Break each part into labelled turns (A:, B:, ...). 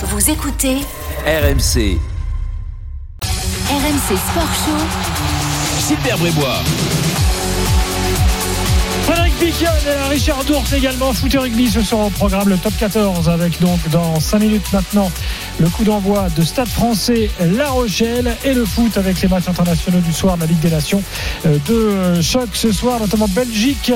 A: Vous écoutez
B: RMC.
A: RMC Sport Show.
B: Super Brébois.
C: Frédéric Piquion et Richard Dours également. Foot et rugby ce soir au programme, le top 14 avec donc dans 5 minutes maintenant le coup d'envoi de Stade français La Rochelle et le foot avec les matchs internationaux du soir de la Ligue des Nations. Euh, Deux chocs ce soir, notamment Belgique,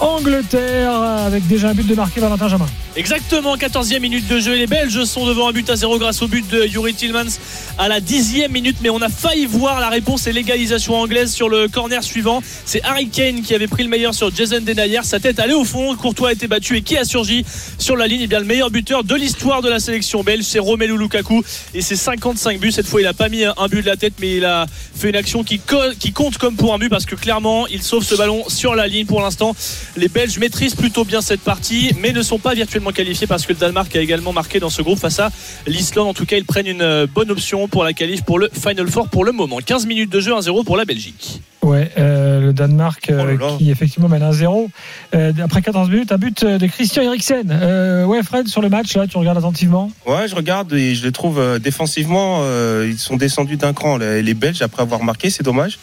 C: Angleterre avec déjà un but de marqué Valentin Jamin.
D: Exactement, 14e minute de jeu. Les Belges sont devant un but à zéro grâce au but de Yuri Tillmans à la 10e minute. Mais on a failli voir la réponse et l'égalisation anglaise sur le corner suivant. C'est Harry Kane qui avait pris le meilleur sur Jason Denayer. Sa tête allait au fond. Courtois a été battu. Et qui a surgi sur la ligne? Et bien, le meilleur buteur de l'histoire de la sélection belge, c'est Romelu Lukaku. Et c'est 55 buts. Cette fois, il a pas mis un but de la tête, mais il a fait une action qui compte comme pour un but parce que clairement, il sauve ce ballon sur la ligne. Pour l'instant, les Belges maîtrisent plutôt bien cette partie, mais ne sont pas virtuellement qualifiés parce que le Danemark a également marqué dans ce groupe face à l'Islande. En tout cas, ils prennent une euh, bonne option pour la qualif pour le Final Four pour le moment. 15 minutes de jeu, 1-0 pour la Belgique.
C: Ouais, euh, le Danemark euh,
E: Oh là là.
C: qui effectivement mène 1-0. Euh, après 14 minutes, un but de Christian Eriksen. Euh, ouais, Fred, sur le match, là, tu regardes attentivement.
E: Ouais, je regarde et je les trouve euh, défensivement, euh, ils sont descendus d'un cran. Les, les Belges, après avoir marqué, c'est dommage.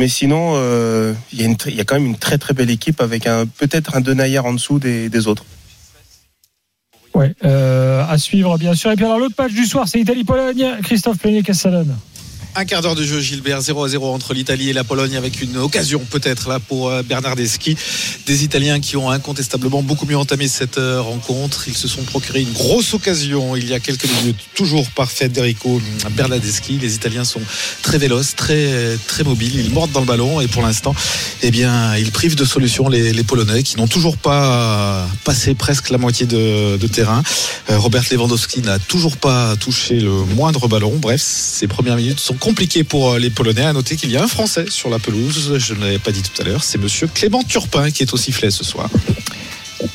E: Mais sinon, euh, il y, a quand même une très très belle équipe avec peut-être un Denayer en dessous des, autres.
C: Ouais, euh, à suivre, bien sûr. Et puis alors, l'autre match du soir, c'est Italie-Pologne. Christophe Pleignet, qu'est-ce
F: Un quart d'heure de jeu, Gilbert, 0 à 0 entre l'Italie et la Pologne, avec une occasion peut-être là pour euh, Bernardeschi. Des Italiens qui ont incontestablement beaucoup mieux entamé cette euh, rencontre. Ils se sont procuré une grosse occasion il y a quelques minutes, toujours par Federico Bernardeschi. Les Italiens sont très véloces, très, très mobiles. Ils mordent dans le ballon et pour l'instant, eh bien, ils privent de solution les, Polonais qui n'ont toujours pas passé presque la moitié de, de terrain. Euh, Robert Lewandowski n'a toujours pas touché le moindre ballon. Bref, ces premières minutes sont compliquées pour euh, les Polonais. À noter qu'il y a un Français sur la pelouse. Je ne l'avais pas dit tout à l'heure. C'est Monsieur Clément Turpin qui est au sifflet ce soir.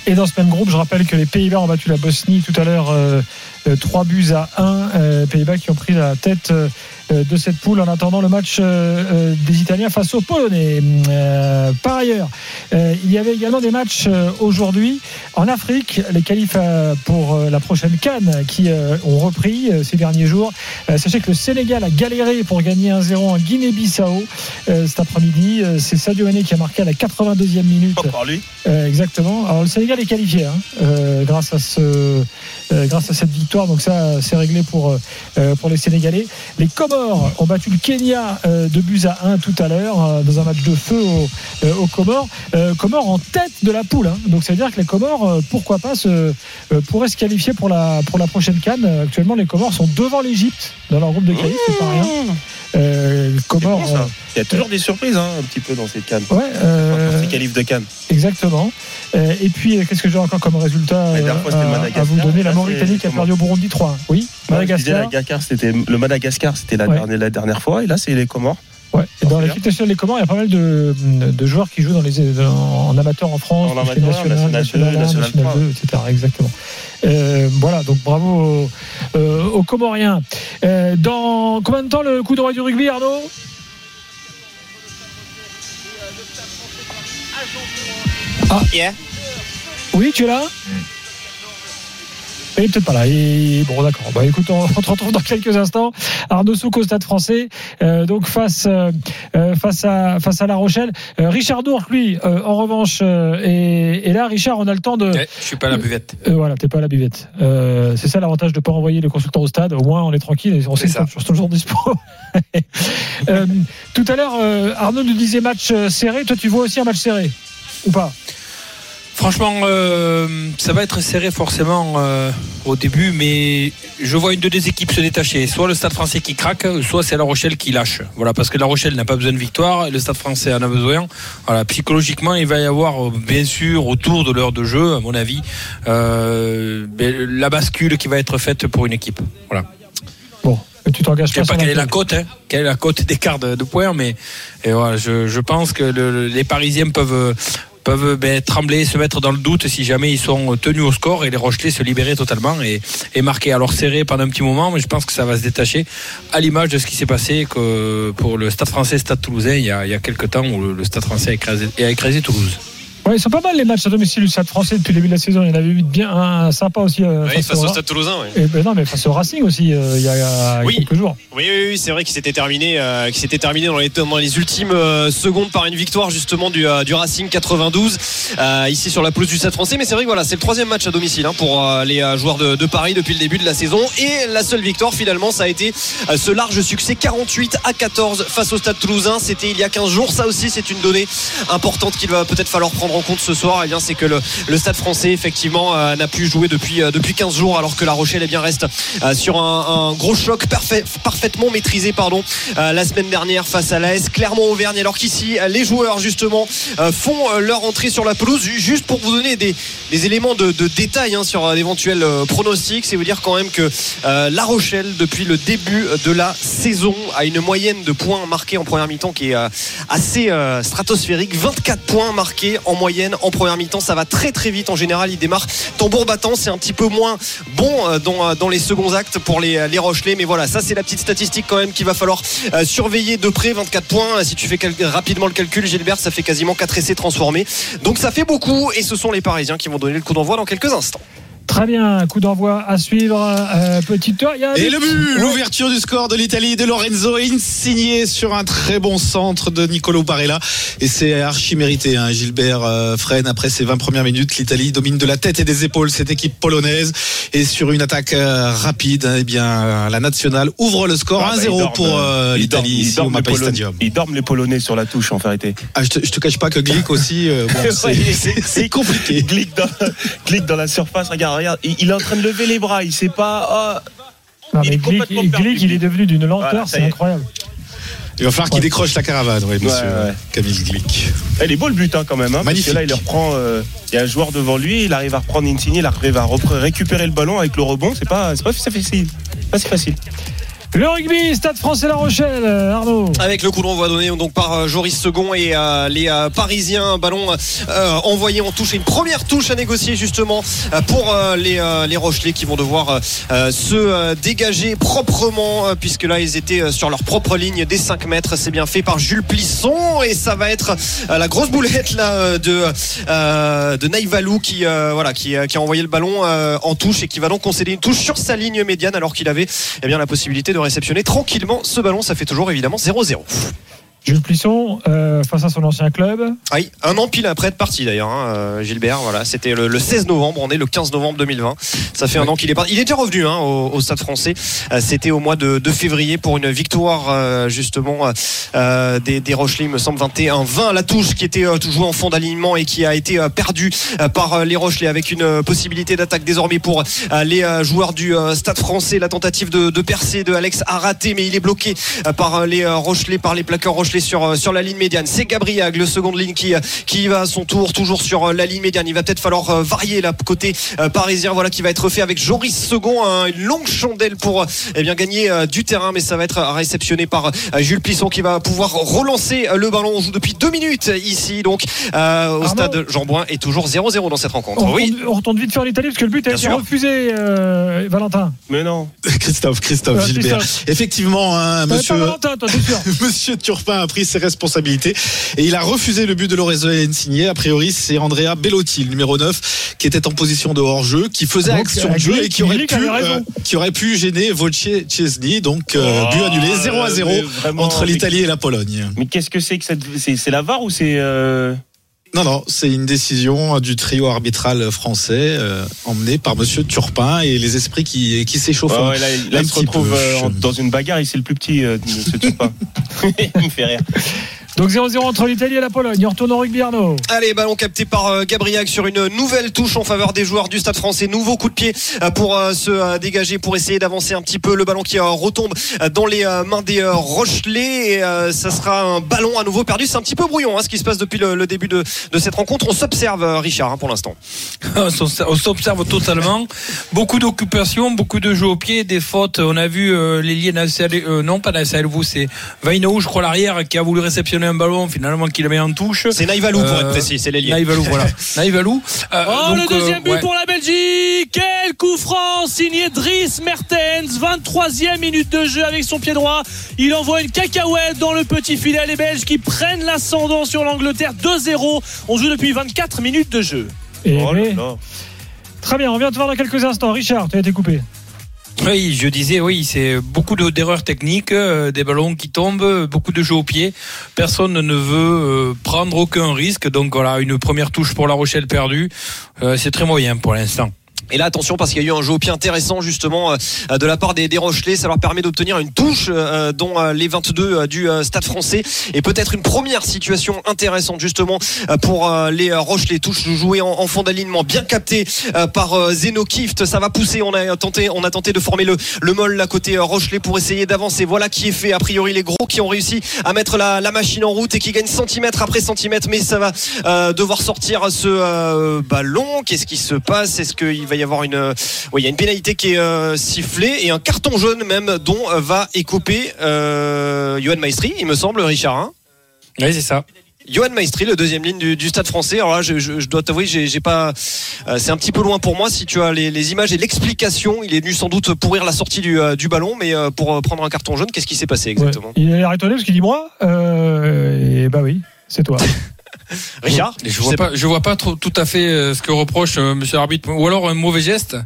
C: Et dans ce même groupe, je rappelle que les Pays-Bas ont battu la Bosnie tout à l'heure euh, euh, 3 buts à 1. Euh, Pays-Bas qui ont pris la tête euh, de cette poule en attendant le match euh, euh, des Italiens face aux Polonais. Euh, par ailleurs, euh, il y avait également des matchs euh, aujourd'hui en Afrique, les qualifs euh, pour euh, la prochaine Cannes qui euh, ont repris euh, ces derniers jours. Euh, sachez que le Sénégal a galéré pour gagner 1-0 en Guinée-Bissau euh, cet après-midi. Euh, C'est Sadio Mané qui a marqué à la 82e minute.
E: Encore lui.
C: Euh, exactement. Alors le Sénégal est qualifié hein, euh, grâce à ce, euh, grâce à cette victoire. Donc ça, c'est réglé pour euh, pour les Sénégalais. Les Comores ont battu le Kenya euh, de buts à 1 tout à l'heure euh, dans un match de feu au- euh, aux Comores. Comores en tête de la poule. hein. Donc ça veut dire que les Comores, pourquoi pas, pourraient se qualifier pour la prochaine Cannes. Actuellement, les Comores sont devant l'Égypte dans leur groupe de qualif. C'est pas rien. Euh,
E: bon, ça. Il y a toujours des surprises hein, un petit peu dans ces cannes.
C: euh, ouais. euh,
E: Dans ces qualifs de cannes.
C: Exactement. Euh, et puis, euh, qu'est-ce que j'ai encore comme résultat
E: La dernière fois, c'était
C: euh, à, à vous donner La Mauritanie qui a perdu au Burundi 3. Oui,
E: disais,
C: Madagascar.
E: Le Madagascar, c'était la,
C: Ouais.
E: dernière, la dernière fois, et là c'est les Comores.
C: Ouais. Et dans
E: c'est
C: l'équipe nationale des Comores, il y a pas mal de, de joueurs qui jouent dans les, dans- en amateur en France,
E: En amateur,
C: nationale,
E: national
C: nationale, 1,
E: 2,
C: nationale
E: national
C: 2, etc. Exactement. Euh, voilà, donc bravo aux, euh, aux Comoriens. Euh, dans combien de temps le coup d'envoi du rugby, Arnaud? Ah. Oui, tu es là? Il est peut-être pas là. Et bon, d'accord. Bah, écoute, on, on te retrouve dans quelques instants. Arnaud Souk au Stade Français, euh, donc face euh, euh, face à face à La Rochelle. Euh, Richard Dourc, lui, euh, en revanche, euh, et, et là, Richard, on a le temps de.
G: Ouais, je suis pas à la buvette.
C: Euh, voilà, t'es pas à la buvette. Euh, c'est ça l'avantage de pas envoyer les consultants au stade. Au moins, on est tranquille et on sait
G: ça.
C: qu'ils sont toujours dispo. Euh, tout à l'heure, euh, Arnaud nous disait match serré. Toi, tu vois aussi un match serré ou pas?
G: Franchement, euh, ça va être serré forcément euh, au début, mais je vois une de deux équipes se détacher. Soit le Stade français qui craque, soit c'est La Rochelle qui lâche. Voilà, parce que La Rochelle n'a pas besoin de victoire, et le Stade français en a besoin. Voilà, psychologiquement, il va y avoir, euh, bien sûr, autour de l'heure de jeu, à mon avis, euh, ben, la bascule qui va être faite pour une équipe. Voilà.
C: Bon, tu t'engages
G: Je sais pas quelle est la cote, hein, quelle est la cote d'écart de, de points, mais et voilà, je, je pense que le- les Parisiens peuvent peuvent ben, trembler, se mettre dans le doute si jamais ils sont tenus au score et les Rochelais se libérer totalement et, marquer. Alors serré pendant un petit moment, mais je pense que ça va se détacher à l'image de ce qui s'est passé pour le Stade français, Stade toulousain, il y a, il y a quelques temps où le, Stade français a écrasé Toulouse.
C: Ouais, ils sont pas mal les matchs à domicile du Stade français depuis le début de la saison. Il y en avait eu bien un sympa aussi. euh,
B: Oui, face au Stade Toulousain. ouais.
C: Et ben non, mais face au Racing aussi, euh, il y a,
B: Oui.
C: quelques jours.
B: Oui, oui, oui, c'est vrai qu'il s'était terminé, euh, qu'il s'était terminé dans les, dans les ultimes euh, secondes par une victoire justement du, du Racing 92 euh, ici sur la pelouse du Stade Français. Mais c'est vrai que voilà, c'est le troisième match à domicile hein, pour les joueurs de, de Paris depuis le début de la saison. Et la seule victoire finalement, ça a été ce large succès 48 à 14 face au Stade Toulousain. C'était il y a 15 jours. Ça aussi, c'est une donnée importante qu'il va peut-être falloir prendre en compte ce soir. Et bien, c'est que le, le Stade Français effectivement euh, n'a plus joué depuis euh, depuis 15 jours, alors que La Rochelle eh bien reste euh, sur un, gros choc parfait, parfaitement maîtrisé pardon la semaine dernière face à l'AS Clermont-Auvergne alors qu'ici les joueurs justement font leur entrée sur la pelouse Ju- juste pour vous donner des, des éléments de, de détail hein, sur d'éventuels pronostics c'est vous dire quand même que La Rochelle depuis le début de la saison a une moyenne de points marqués en première mi-temps qui est assez stratosphérique 24 points marqués en moyenne en première mi-temps. Ça va très très vite. En général il démarre tambour battant. C'est un petit peu moins bon euh, dans, euh, dans les seconds actes pour les, les Rochelais. Mais voilà ça c'est la petite statistique quand même qu'il va falloir euh, surveiller de près. 24 points. Si tu fais rapidement le calcul Gilbert ça fait quasiment 4 essais transformés. Donc ça fait beaucoup. Et ce sont les Parisiens qui vont donner le coup d'envoi dans quelques instants
C: Très bien, coup d'envoi à suivre. Euh, petite un
F: Et le but,
C: Ouais.
F: l'ouverture du score de l'Italie de Lorenzo Insigné sur un très bon centre de Nicolo Barella. Et c'est archi mérité, hein, Gilbert euh, Freine. Après ses 20 premières minutes, l'Italie domine de la tête et des épaules cette équipe polonaise. Et sur une attaque euh, rapide, eh bien, la nationale ouvre le score
E: Ah, bah,
F: 1-0
E: ils dorment,
F: pour euh, l'Italie ici au
E: dorment les
F: Mapei
E: Polonais-
F: Stadium.
E: Ils dorment les Polonais sur la touche en vérité.
F: Ah, je, te, je te cache pas que Glick aussi, euh, bon, c'est compliqué.
E: Glick dans, Glick dans la surface, regarde, regarde, il, est en train de lever les bras, il sait pas. oh,
C: Non,
E: il est
C: Glick,
E: complètement perdu.
C: Glick, il est devenu d'une lenteur,
E: Voilà,
C: c'est incroyable.
F: Il va falloir qu'il décroche la caravane, ouais, monsieur
E: Ouais, ouais.
F: Camille Glick.
E: Elle est beau le but hein, quand même. Hein,
F: Magnifique.
E: Parce que là, il reprend. euh, Il y a un joueur devant lui, il arrive à reprendre Insigne, il arrive à récupérer le ballon avec le rebond. C'est pas, c'est pas si facile. Pas si facile.
C: Le rugby, Stade français La Rochelle, euh, Arnaud.
B: avec le coup d'envoi donné donc par euh, Joris Second et euh, les Parisiens ballon envoyé en touche une première touche à négocier justement pour les, les Rochelais qui vont devoir se dégager proprement puisque là ils étaient sur leur propre ligne des 5 mètres c'est bien fait par Jules Plisson et ça va être la grosse boulette là de de Naïvalou qui voilà qui, qui a envoyé le ballon en touche et qui va donc concéder une touche sur sa ligne médiane alors qu'il avait eh bien la possibilité de réceptionner tranquillement ce ballon. Ça fait toujours évidemment 0-0
C: Jules Plisson, euh, face à son ancien club.
B: Ah oui, un an pile après de parti d'ailleurs, hein, euh, Gilbert. Voilà, c'était le, le 16 novembre, on est le 15 novembre 2020. Ça fait un an qu'il est parti. Il est déjà revenu hein, au, au Stade Français. Euh, c'était au mois de, de février pour une victoire euh, justement euh, des, des Rochelais, il me semble 21-20 la touche qui était jouée en fond d'alignement et qui a été perdue par les Rochelais avec une possibilité d'attaque désormais pour les joueurs du Stade Français. La tentative de, de percer de Alex a raté, mais il est bloqué par les Rochelais, par les plaqueurs Rochelais sur, euh, sur la ligne médiane. C'est Gabriag, le seconde ligne qui, euh, qui va à son tour toujours sur euh, la ligne médiane. Il va peut-être falloir varier là côté parisien. Voilà qui va être fait avec Joris Second, hein, une longue chandelle pour eh bien gagner du terrain, mais ça va être réceptionné par Jules Plisson qui va pouvoir relancer le ballon. On joue depuis deux minutes ici donc euh, au
C: Arnaud
B: stade Jean Bouin et toujours 0-0 dans cette rencontre.
C: On,
B: Oui.
C: retourne, on retourne vite faire l'Italie parce que le but a été
B: sûr.
C: refusé, euh, Valentin.
E: Mais non.
F: Christophe, Christophe,
C: Ouais,
F: Gilbert.
C: Christophe.
F: Effectivement, hein, monsieur.
C: Pas Valentin, toi, sûr.
F: Monsieur Turpin a pris ses responsabilités et il a refusé le but de Lorenzo Insigné. A priori, c'est Andrea Bellotti, le numéro 9, qui était en position de hors-jeu, qui faisait
C: Donc,
F: action de jeu et qui aurait, pu, euh, qui aurait pu gêner Wojciech Chesney. Donc, euh,
E: Oh,
F: but annulé 0 à 0
E: mais vraiment,
F: entre l'Italie et la Pologne.
E: Mais qu'est-ce que c'est que cette. C'est c'est la VAR ou c'est. euh,
F: Non, non, c'est une décision du trio arbitral français euh, emmené par Monsieur Turpin et les esprits qui, qui s'échauffent.
E: ouais, là, il- là,
F: un
E: il se retrouve euh, dans une bagarre, il c'est le plus petit, euh, ce Turpin. il me fait rire.
C: Donc 0-0 entre l'Italie et la Pologne. On retourne au rugby, Arnaud.
B: Allez, ballon capté par euh, Gabriel sur une nouvelle touche en faveur des joueurs du Stade français. Nouveau coup de pied euh, pour euh, se dégager, pour essayer d'avancer un petit peu. Le ballon qui retombe dans les mains des Rochelais. Et ça sera un ballon à nouveau perdu. C'est un petit peu brouillon hein, ce qui se passe depuis le, le début de, de cette rencontre. On s'observe, Richard, hein, pour l'instant.
G: On s'observe- totalement. Beaucoup d'occupations, beaucoup de jeux au pied, des fautes. On a vu euh, les liens euh, non pas d'ACL, vous, c'est Vaino, je crois, l'arrière, qui a voulu réceptionner un ballon, finalement, qu'il met en touche.
B: C'est Naïvalou pour
G: Euh,
B: être précis, c'est l'ailier.
G: Naïvalou, voilà. Naïvalou. Euh,
D: Oh,
G: donc,
D: le deuxième
G: euh,
D: but
G: ouais.
D: pour la Belgique Quel coup franc signé Dries Mertens 23e minute de jeu avec son pied droit. Il envoie une cacahuète dans le petit filet. Les Belges qui prennent l'ascendant sur l'Angleterre 2-0. On joue depuis 24 minutes de jeu.
C: Et
E: Oh là
C: mais-
E: là.
C: Très bien, on vient de voir dans quelques instants. Richard, tu as été coupé.
G: Oui, je disais, oui, c'est beaucoup de- d'erreurs techniques, euh, des ballons qui tombent, beaucoup de jeux au pied. Personne ne veut euh, prendre aucun risque. Donc voilà, une première touche pour La Rochelle perdue. Euh, c'est très moyen pour l'instant.
B: Et là, attention, parce qu'il y a eu un jeu au pied intéressant, justement, euh, de la part des, des Rochelais. Ça leur permet d'obtenir une touche, euh, dont euh, les 22 euh, du euh, Stade français. Et peut-être une première situation intéressante, justement, pour les Rochelais. Touche jouée en, en fond d'alignement, bien capté euh, par Zeno Kift. Ça va pousser. On a tenté, on a tenté de former le, le molle à côté Rochelais pour essayer d'avancer. Voilà qui est fait. A priori, les gros qui ont réussi à mettre la, la machine en route et qui gagnent centimètre après centimètre. Mais ça va devoir sortir ce ballon. Qu'est-ce qui se passe? Est-ce qu'il va y avoir une, oui, il y a une pénalité qui est euh, sifflée et un carton jaune même dont euh, va écoper euh, Johan Maestri, il me semble, Richard. hein
G: Oui, c'est ça.
B: Johan Maestri, le deuxième ligne du, du Stade Français. Alors là, je, je- je dois t'avouer, j'ai pas, euh, c'est un petit peu loin pour moi. Si tu as les, les images et l'explication, il est venu sans doute pourrir la sortie du, euh, du ballon, mais euh, pour prendre un carton jaune, qu'est-ce qui s'est passé exactement?
C: Ouais. Il a l'air étonné parce qu'il dit moi. Euh, et bah oui, c'est toi.
B: Richard,
G: je vois pas, je vois pas trop, tout à fait euh, ce que reproche euh, Monsieur l'arbitre, ou alors un mauvais geste.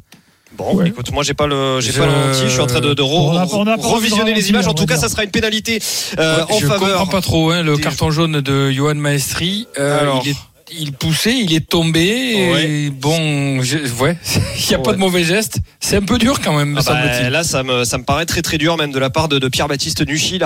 B: Bon,
C: Ouais.
B: écoute, moi j'ai pas le, j'ai
G: Je-
B: pas le ralenti, je suis en train de, de re-
C: On a- on a pas
B: revisionner les images. En tout cas, ça sera une pénalité euh, en
G: je
B: faveur.
G: comprends pas trop hein, le
B: des-
G: carton jaune de Johan Maestri. Euh,
B: Alors.
G: il est il poussait, il est tombé. Et
B: Ouais.
G: bon, je, ouais, il n'y a pas
B: Ouais.
G: de mauvais geste. C'est un peu dur quand même, me
B: Ah bah,
G: semble-t-il.
B: là, ça me, ça me paraît très très dur, même de la part de, de Pierre-Baptiste Nuchy,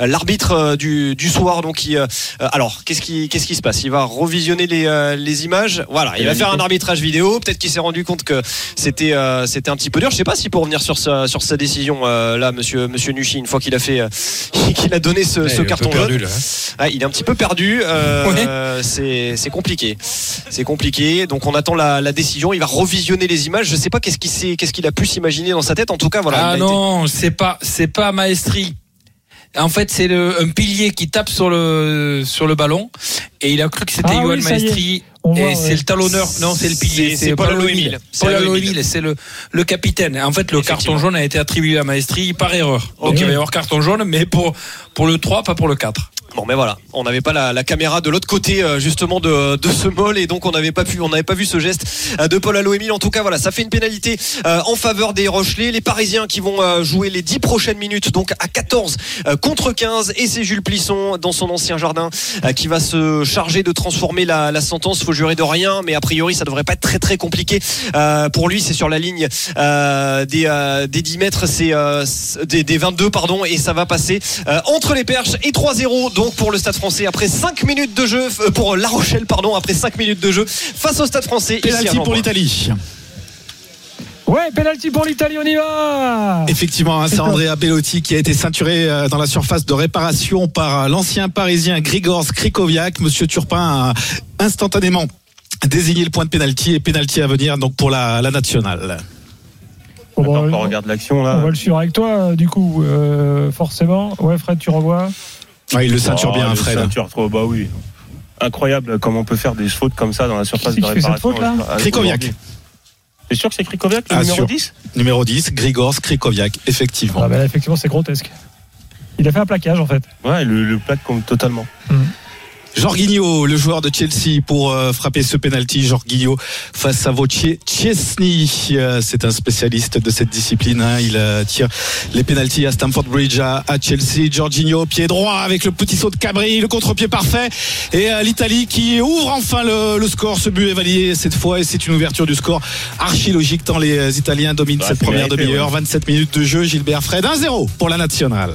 B: l'arbitre euh, du, du soir. Donc, il, euh, euh, alors, qu'est-ce qui, qu'est-ce qui se passe? Il va revisionner les, euh, les images? Voilà, il va faire un arbitrage vidéo. Peut-être qu'il s'est rendu compte que c'était, euh, c'était un petit peu dur. Je sais pas si pour revenir sur sa, sur sa décision euh, là, Monsieur, Monsieur Nuchy, une fois qu'il a fait, euh, qu'il a donné ce,
G: Ouais,
B: ce carton jaune.
G: hein.
B: Ah, il est un petit peu perdu. euh, C'est c'est compliqué. C'est compliqué. Donc on attend la, la décision. Il va revisionner les images. Je sais pas qu'est-ce qu'il qu'est-ce qu'il a pu s'imaginer dans sa tête. En tout cas, voilà.
G: ah
B: a été-
G: non, c'est pas, c'est pas Maestri. En fait, c'est le- un pilier qui tape sur le sur le ballon et il a cru que c'était
C: Ah oui.
G: Maestri. Et c'est
C: ouais.
G: le talonneur. Non, c'est le pilier.
B: C'est- Paul. C'est
G: Paul c'est le, le capitaine. En fait, le carton jaune a été attribué à Maestri par erreur. Donc il va y avoir carton jaune, mais pour, pour le 3, pas pour le 4.
B: Bon, mais voilà, on n'avait pas la, la caméra de l'autre côté euh, justement de, de ce mol et donc on n'avait pas pu, on n'avait pas vu ce geste euh, de Paul Aloémile. En tout cas, voilà, ça fait une pénalité euh, en faveur des Rochelais, les Parisiens qui vont euh, jouer les 10 prochaines minutes, donc à 14 euh, contre 15 et c'est Jules Plisson dans son ancien jardin qui va se charger de transformer la, la sentence. Faut jurer de rien, mais a priori ça devrait pas être très très compliqué pour lui. C'est sur la ligne des, des 10 mètres, c'est des, des 22 pardon et ça va passer entre les perches et 3-0 donc pour le Stade Français après 5 minutes de jeu euh, pour La Rochelle pardon après 5 minutes de jeu face au Stade Français.
F: Penalty pour l'Italie.
C: Ouais, penalty pour l'Italie, on y va.
F: Effectivement, hein, c'est Andrea Bellotti qui a été ceinturé euh, dans la surface de réparation par euh, l'ancien parisien Grigor Skrikoviak. Monsieur Turpin a instantanément désigné le point de pénalty et pénalty à venir donc pour la, la nationale.
C: Bon, bah,
E: Attends, on regarde l'action
C: on
E: là.
C: va le suivre avec toi, du coup, euh, forcément. Ouais, Fred, tu revois.
F: Ouais, il le ceinture
E: Oh,
F: bien,
E: le
F: Fred.
E: ceinture, trop, bah oui. Incroyable comment on peut faire des fautes comme ça dans la surface de
C: c'est
E: réparation.
C: faute, là
E: Ah,
F: Krikoviak.
E: aujourd'hui. T'es sûr que c'est Krikoviak, le
F: Ah,
E: numéro
F: sûr.
E: 10
F: Numéro 10, Grigor Skrikoviak, effectivement.
C: Ah, bah, là, effectivement, c'est grotesque. Il a fait un plaquage, en fait.
E: Ouais, le, le plaque totalement.
F: Jorginho, le joueur de Chelsea, pour euh, frapper ce penalty. Jorginho face à Wojciech Chesney. Euh, c'est un spécialiste de cette discipline. hein. Il euh, tire les penalties à Stamford Bridge à, à Chelsea. Jorginho, pied droit avec le petit saut de Cabri, le contre-pied parfait. Et euh, l'Italie qui ouvre enfin le, le score. Ce but est validé cette fois et c'est une ouverture du score archi logique tant les Italiens dominent
E: Bah,
F: cette première demi-heure.
E: ouais.
F: 27 minutes de jeu. Gilbert Fred, 1-0 pour la nationale.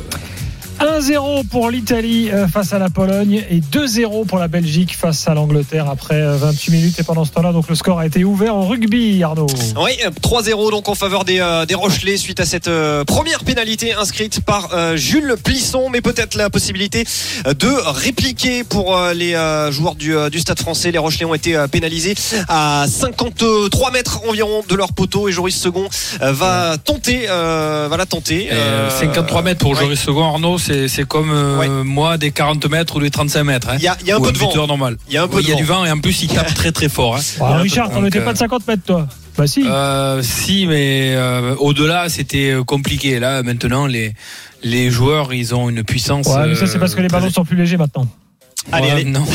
C: 1-0 pour l'Italie euh, face à la Pologne et 2-0 pour la Belgique face à l'Angleterre après euh, 28 minutes. Et pendant ce temps-là, donc le score a été ouvert en rugby, Arnaud.
B: Oui, euh, 3-0 donc en faveur des, euh, des Rochelais suite à cette euh, première pénalité inscrite par euh, Jules Plisson, mais peut-être la possibilité euh, de répliquer pour euh, les euh, joueurs du, euh, du Stade français. Les Rochelais ont été euh, pénalisés à 53 mètres environ de leur poteau et Joris Second euh, va tenter, euh, va la tenter.
G: Euh,
B: Euh,
G: 53 mètres pour
B: ouais.
G: Joris Second, Arnaud, c'est c'est comme euh,
B: Ouais.
G: moi des 40 mètres ou des 35 mètres. hein.
B: Il y a, il y a un peu de vent.
G: normal.
B: Il y a un peu
G: Oui,
B: de
G: il y a du
B: vent.
G: et en plus il tape très très fort. hein.
C: Ah, Richard, t'en étais
G: euh,
C: pas de 50 mètres, toi? Bah si.
G: Euh, si, mais euh, au-delà, c'était euh, compliqué. Là, maintenant, les, les joueurs, ils ont une puissance.
C: ouais, mais ça, c'est parce que les
G: euh,
C: ballons
G: très-
C: sont plus légers maintenant.
B: Allez, allez.
G: non,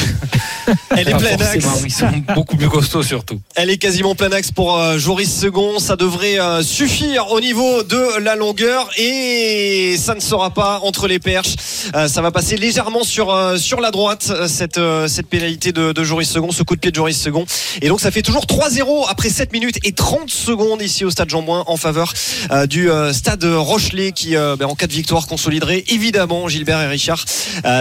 B: Elle est
G: pas
B: pleine axe.
G: Ils sont beaucoup plus costauds surtout.
B: Elle est quasiment plein axe pour euh, Joris Second. Ça devrait euh, suffire au niveau de la longueur et ça ne sera pas entre les perches. Euh, ça va passer légèrement sur sur la droite cette cette pénalité de, de Joris Second, ce coup de pied de Joris Second. Et donc ça fait toujours 3-0 après 7 minutes et 30 secondes ici au Stade Jean-Bouin en faveur du Stade Rochelet qui ben, en cas de victoire consoliderait évidemment Gilbert et Richard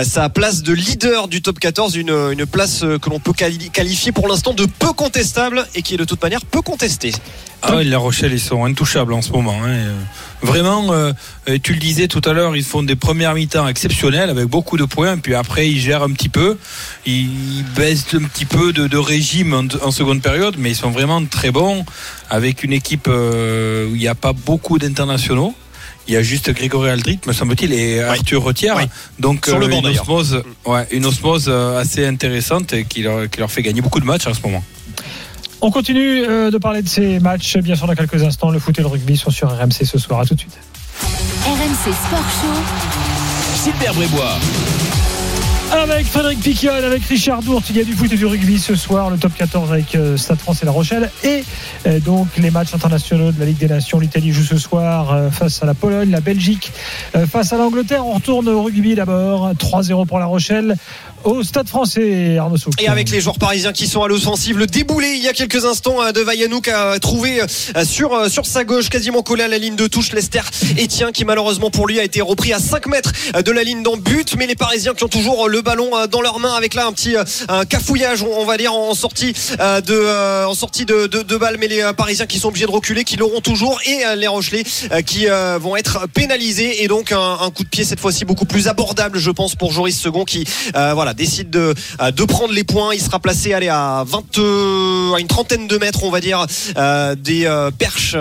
B: sa place de leader du top 14, une, place euh, que l'on peut quali- qualifier pour l'instant de peu contestable et qui est de toute manière peu contestée.
G: Ah oui, La Rochelle, ils sont intouchables en ce moment. hein. Euh, Vraiment, euh, tu le disais tout à l'heure, ils font des premières mi-temps exceptionnelles avec beaucoup de points, puis après ils gèrent un petit peu, ils baissent un petit peu de, régime en, seconde période, mais ils sont vraiment très bons avec une équipe où il n'y a pas beaucoup d'internationaux. Il y a juste Grégory Aldrit, me semble-t-il, et Arthur Retière.
B: Oui.
G: Donc
B: Sur le
G: euh,
B: banc,
G: une osmose, ouais, une osmose euh, assez intéressante et qui leur, qui leur fait gagner beaucoup de matchs en ce moment.
C: On continue euh, de parler de ces matchs, bien sûr, dans quelques instants. Le foot et le rugby sont sur RMC ce soir. À tout de suite.
A: RMC Sport Show.
H: Gilbert Brébois.
C: Avec Frédéric Piquion, avec Richard Dourte, il y a du foot et du rugby ce soir, le top 14 avec euh, Stade France et La Rochelle. Et euh, donc les matchs internationaux de la Ligue des Nations. L'Italie joue ce soir euh, face à la Pologne, la Belgique face à l'Angleterre. On retourne au rugby d'abord. 3-0 pour La Rochelle au Stade français, Arnaud Souk.
B: Et avec les joueurs parisiens qui sont à l'offensive, le déboulé il y a quelques instants euh, de Vayanouk a trouvé euh, sur, euh, sur sa gauche, quasiment collé à la ligne de touche, Lester Etienne qui malheureusement pour lui a été repris à 5 mètres euh, de la ligne d'en but, mais les Parisiens qui ont toujours le ballon dans leurs mains avec là un petit un cafouillage, on va dire, en sortie de, en sortie de, de, de balle, mais les Parisiens qui sont obligés de reculer, qui l'auront toujours, et les Rochelais qui vont être pénalisés, et donc un, coup de pied cette fois-ci beaucoup plus abordable, je pense, pour Joris Second qui voilà décide de, euh, de prendre les points. Il sera placé allez, à 20, euh, à une trentaine de mètres, on va dire, euh, des perches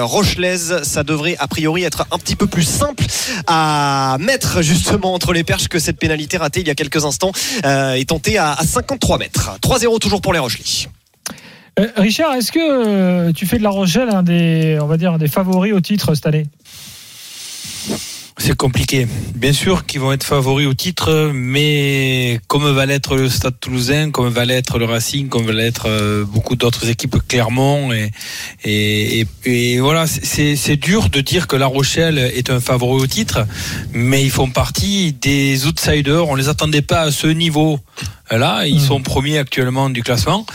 B: rochelaises. Ça devrait a priori être un petit peu plus simple à mettre justement entre les perches que cette pénalité ratée il y a quelques instants est tentée à, à 53 mètres. 3-0 toujours pour les Rochelais.
C: Richard, est-ce que tu fais de La Rochelle un des, un des favoris au titre cette année?
G: C'est compliqué. Bien sûr qu'ils vont être favoris au titre, mais comme va l'être le Stade Toulousain, comme va l'être le Racing, comme va l'être euh, beaucoup d'autres équipes, Clermont, et, et, et, et voilà, c'est dur de dire que La Rochelle est un favori au titre, mais ils font partie des outsiders. On les attendait pas à ce niveau. Là, ils
C: Hmm.
G: sont premiers actuellement du classement.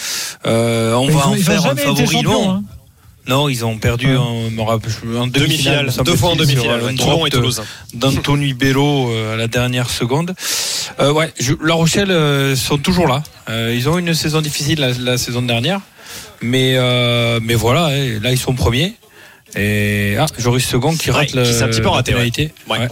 G: Euh, on
C: Mais
G: va
C: ils
G: en
C: ils
G: faire un favori non.
C: hein.
G: Non, ils ont perdu
C: Ouais.
G: en, me rappelle- en
B: Demi-finale, deux fois en demi-finale. ouais, Toulon et Toulouse.
G: d'Anthony Bello euh, à la dernière seconde. Euh, ouais, je- La Rochelle euh, sont toujours là. Euh, ils ont eu une saison difficile la, la saison dernière, mais euh, mais voilà, hein, là ils sont premiers. Et ah, Joris Second qui rate
B: Ouais, qui s'est un petit peu
G: la
B: raté, ouais.
G: pénalité.
B: Ouais.
G: Ouais.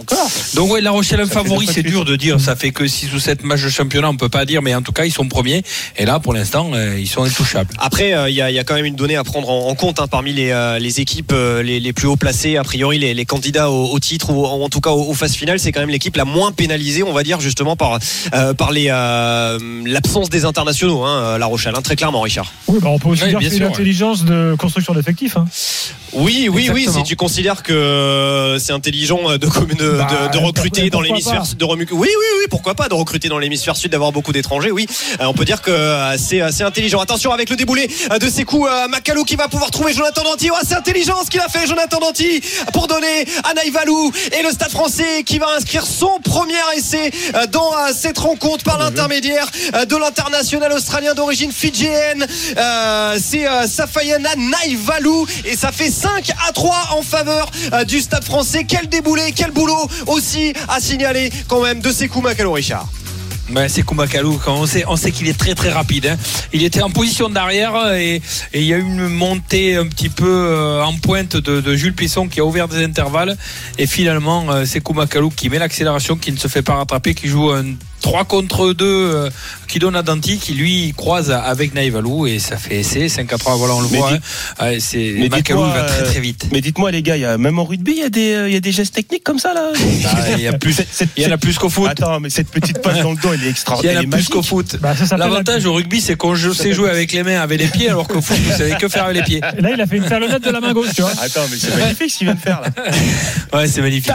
G: Donc ouais, La Rochelle un favori, c'est dur de dire. Ça fait que 6 ou 7 matchs de championnat, on peut pas dire, mais en tout cas ils sont premiers. Et là, pour l'instant, euh, ils sont intouchables.
B: Après, euh, il y, a, il y a quand même une donnée à prendre en, en compte hein, parmi les, euh, les équipes euh, les, les plus haut placées, a priori les, les candidats au, au titre ou en, en tout cas aux, phases finales, c'est quand même l'équipe la moins pénalisée, on va dire justement par euh, par les euh, l'absence des internationaux, hein, La Rochelle, hein, très clairement, Richard.
C: Oui, bah on peut aussi dire c'est une
G: sûr, ouais.
C: intelligence de construction d'effectifs. Hein.
B: Oui, oui, oui.
G: Exactement.
B: Si tu considères que euh, c'est intelligent euh, de,
C: Bah,
B: de recruter dans l'hémisphère de Oui, oui, oui. Pourquoi pas de recruter dans l'hémisphère sud, d'avoir beaucoup d'étrangers. Oui, Euh, on peut dire que euh, c'est assez intelligent. Attention avec le déboulé euh, de ses coups, euh, Macalou qui va pouvoir trouver Jonathan Danty. Oh, c'est intelligent ce qu'il a fait, Jonathan Danty, pour donner à Naïvalou et le Stade Français qui va inscrire son premier essai euh, dans euh, cette rencontre par l'intermédiaire euh, de l'international australien d'origine fidjienne. Euh, c'est euh, Safayana Naïvalou et ça fait 5 à 3 en faveur euh, du Stade Français. Quel déboulé, quel boulot aussi à signaler quand même de ces coups Macalou Richard.
G: Ouais, c'est on sait, qu'il est très très rapide. hein. Il était en position d'arrière et, et il y a eu une montée un petit peu euh, en pointe de, Jules Pisson qui a ouvert des intervalles. Et finalement, euh, c'est Kumakalou qui met l'accélération, qui ne se fait pas rattraper, qui joue un 3 contre 2 euh, qui donne à Danti qui lui croise avec Naïvalou et ça fait essai 5 à 3 voilà on le
E: Mais
G: voit hein. C'est
E: mais
G: Macalou il va très
E: euh,
G: très vite
E: Mais dites-moi les gars, y a, même en rugby, il y, a des, euh, il y a des gestes techniques comme ça là.
G: Ah, il y a plus
E: Cette- cette-
G: il y en a plus qu'au foot
E: Attends, mais cette petite passe dans le dos, elle est
G: il y
E: extraordinaire.
G: en a plus qu'au foot
C: Bah,
G: L'avantage au rugby, c'est qu'on je sais jouer avec les mains, avec les pieds, alors qu'au foot, vous savez que faire avec les pieds.
C: Et Là, il a fait une talonnette de la main gauche, tu vois.
E: Attends, mais c'est magnifique ce qu'il vient de faire là.
G: Ouais, c'est magnifique.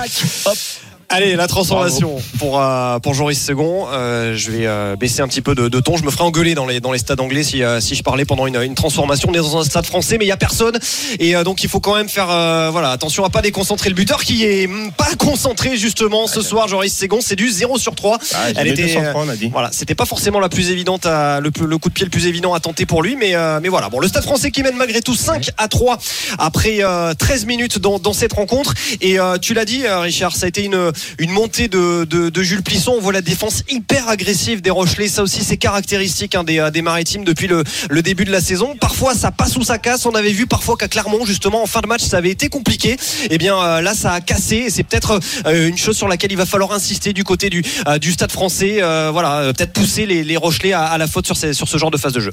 B: Allez, la transformation pour, euh, pour Joris Second. Euh, je vais euh, baisser un petit peu de, de ton. Je me ferai engueuler dans les, dans les stades anglais si, euh, si je parlais pendant une, une transformation. On est dans un stade français, mais il n'y a personne. Et euh, donc, il faut quand même faire euh, voilà, attention à pas déconcentrer le buteur qui est mm, pas concentré justement ce soir. Joris Second, c'est du 0 sur 3.
E: Ah,
B: Elle était,
E: était 203, on a dit.
B: Voilà, c'était pas forcément la plus évidente, à, le, le coup de pied le plus évident à tenter pour lui, mais, euh, mais voilà. Bon, le Stade Français qui mène malgré tout 5 à 3 après euh, 13 minutes dans, dans cette rencontre. Et euh, tu l'as dit, Richard, ça a été une, une montée de, de, de Jules Plisson. On voit la défense hyper agressive des Rochelais. Ça aussi, c'est caractéristique hein, des, euh, des Maritimes depuis le, le début de la saison. Parfois, ça passe ou ça casse. On avait vu parfois qu'à Clermont, justement, en fin de match, ça avait été compliqué. Et bien euh, là, ça a cassé. Et c'est peut-être euh, une chose sur laquelle il va falloir insister du côté du, du Stade Français. Voilà, peut-être pousser les, les Rochelais à, à la faute sur, ces- sur ce genre de phase de jeu.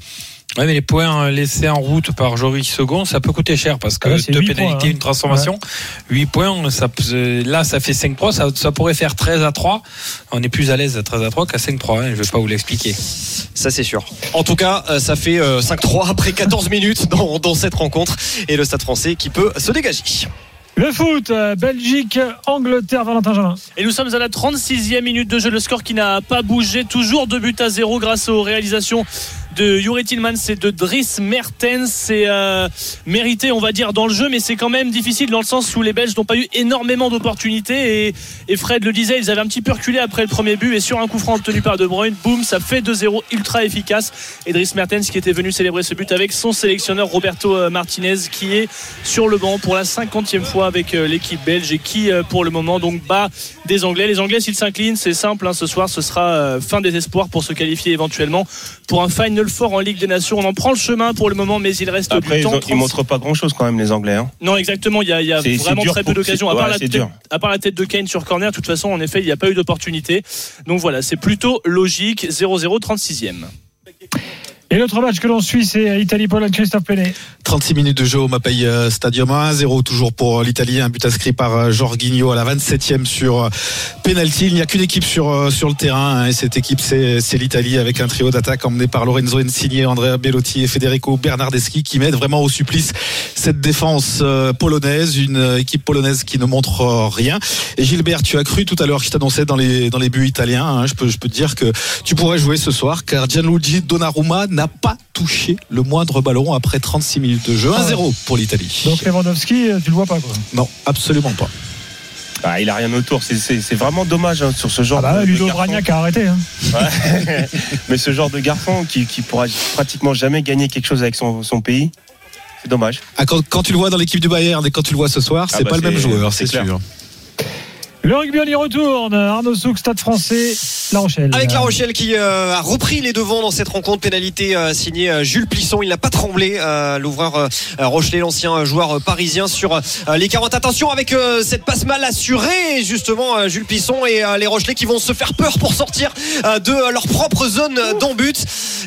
G: Ouais, mais les points euh, laissés en route par Joris Second, ça peut coûter cher parce que
C: ouais, c'est
G: deux pénalités,
C: points, hein.
G: une transformation. 8 points, ça, peut- là, ça fait 5-3, ça, ça pourrait faire 13 à 3. On est plus à l'aise à 13 à 3 qu'à 5-3, hein, je vais pas vous l'expliquer.
B: Ça, c'est sûr. En tout cas, euh, ça fait euh, 5-3 après 14 minutes dans, dans cette rencontre. Et le Stade Français qui peut se dégager.
C: Le foot, euh, Belgique, Angleterre, Valentin Jamin.
D: Et nous sommes à la 36e minute de jeu. Le score qui n'a pas bougé. Toujours 2 buts à 0 grâce aux réalisations de Juri Tillmans et de Driss Mertens. C'est euh, mérité, on va dire, dans le jeu, mais c'est quand même difficile dans le sens où les Belges n'ont pas eu énormément d'opportunités. Et, Fred le disait, ils avaient un petit peu reculé après le premier but. Et sur un coup franc obtenu par De Bruyne, boum, ça fait 2-0 ultra efficace. Et Driss Mertens qui était venu célébrer ce but avec son sélectionneur Roberto euh, Martinez qui est sur le banc pour la 50e fois avec euh, l'équipe belge et qui pour le moment donc bat des Anglais. Les Anglais s'ils s'inclinent, c'est simple, hein, ce soir ce sera fin des espoirs pour se qualifier éventuellement pour un Final Four en Ligue des Nations. On en prend le chemin pour le moment mais il reste
E: Après,
D: du
E: ils,
D: temps.
E: ils
D: 36
E: montrent pas grand chose quand même, les Anglais. Hein.
D: Non exactement, il y a, y vraiment très peu d'occasions. À, part
E: ouais,
D: la tête- à part la tête de Kane sur corner, de toute façon en effet il n'y a pas eu d'opportunité. Donc voilà, c'est plutôt logique. 0-0 36e.
C: Et l'autre match que l'on suit, c'est Italie-Pologne, Christophe Penet.
F: 36 minutes de jeu au Mapei euh, Stadium 1-0 toujours pour euh, l'Italie un but inscrit par euh, Jorginho à la 27e sur penalty. Il n'y a qu'une équipe sur sur le terrain hein, et cette équipe c'est c'est l'Italie avec un trio d'attaque emmené par Lorenzo Insigne Andrea Bellotti et Federico Bernardeschi qui mettent vraiment au supplice cette défense polonaise une équipe polonaise qui ne montre rien. Et Gilbert tu as cru tout à l'heure je t'annonçais dans les dans les buts italiens hein, je peux je peux te dire que tu pourrais jouer ce soir car Gianluigi Donnarumma n'a pas touché le moindre ballon après 36 minutes de jeu 1-0 pour l'Italie
C: Donc Lewandowski, euh, tu le vois pas, quoi.
F: non absolument pas
E: Ah, il a rien autour. C'est- vraiment dommage hein, sur ce genre
C: Ah bah,
E: de, de
C: Ludo
E: garçon.
C: Bragnac a arrêté. Hein.
E: Ouais. Mais ce genre de garçon qui, qui pourra pratiquement jamais gagner quelque chose avec son, son pays, c'est dommage.
F: Ah, quand, quand tu le vois dans l'équipe du Bayern et quand tu le vois ce soir,
E: Ah
F: c'est
E: bah
F: pas le même joueur,
E: c'est
F: sûr.
C: Le rugby, on y retourne. Arnaud Souk, Stade français, La Rochelle.
B: Avec La Rochelle qui euh, a repris les devants dans cette rencontre, pénalité euh, signée euh, Jules Plisson. Il n'a pas tremblé, l'ouvreur Rochelet, l'ancien joueur parisien sur les 40. Attention avec cette passe mal assurée, justement, Jules Plisson et les Rochelais qui vont se faire peur pour sortir de leur propre zone d'embut.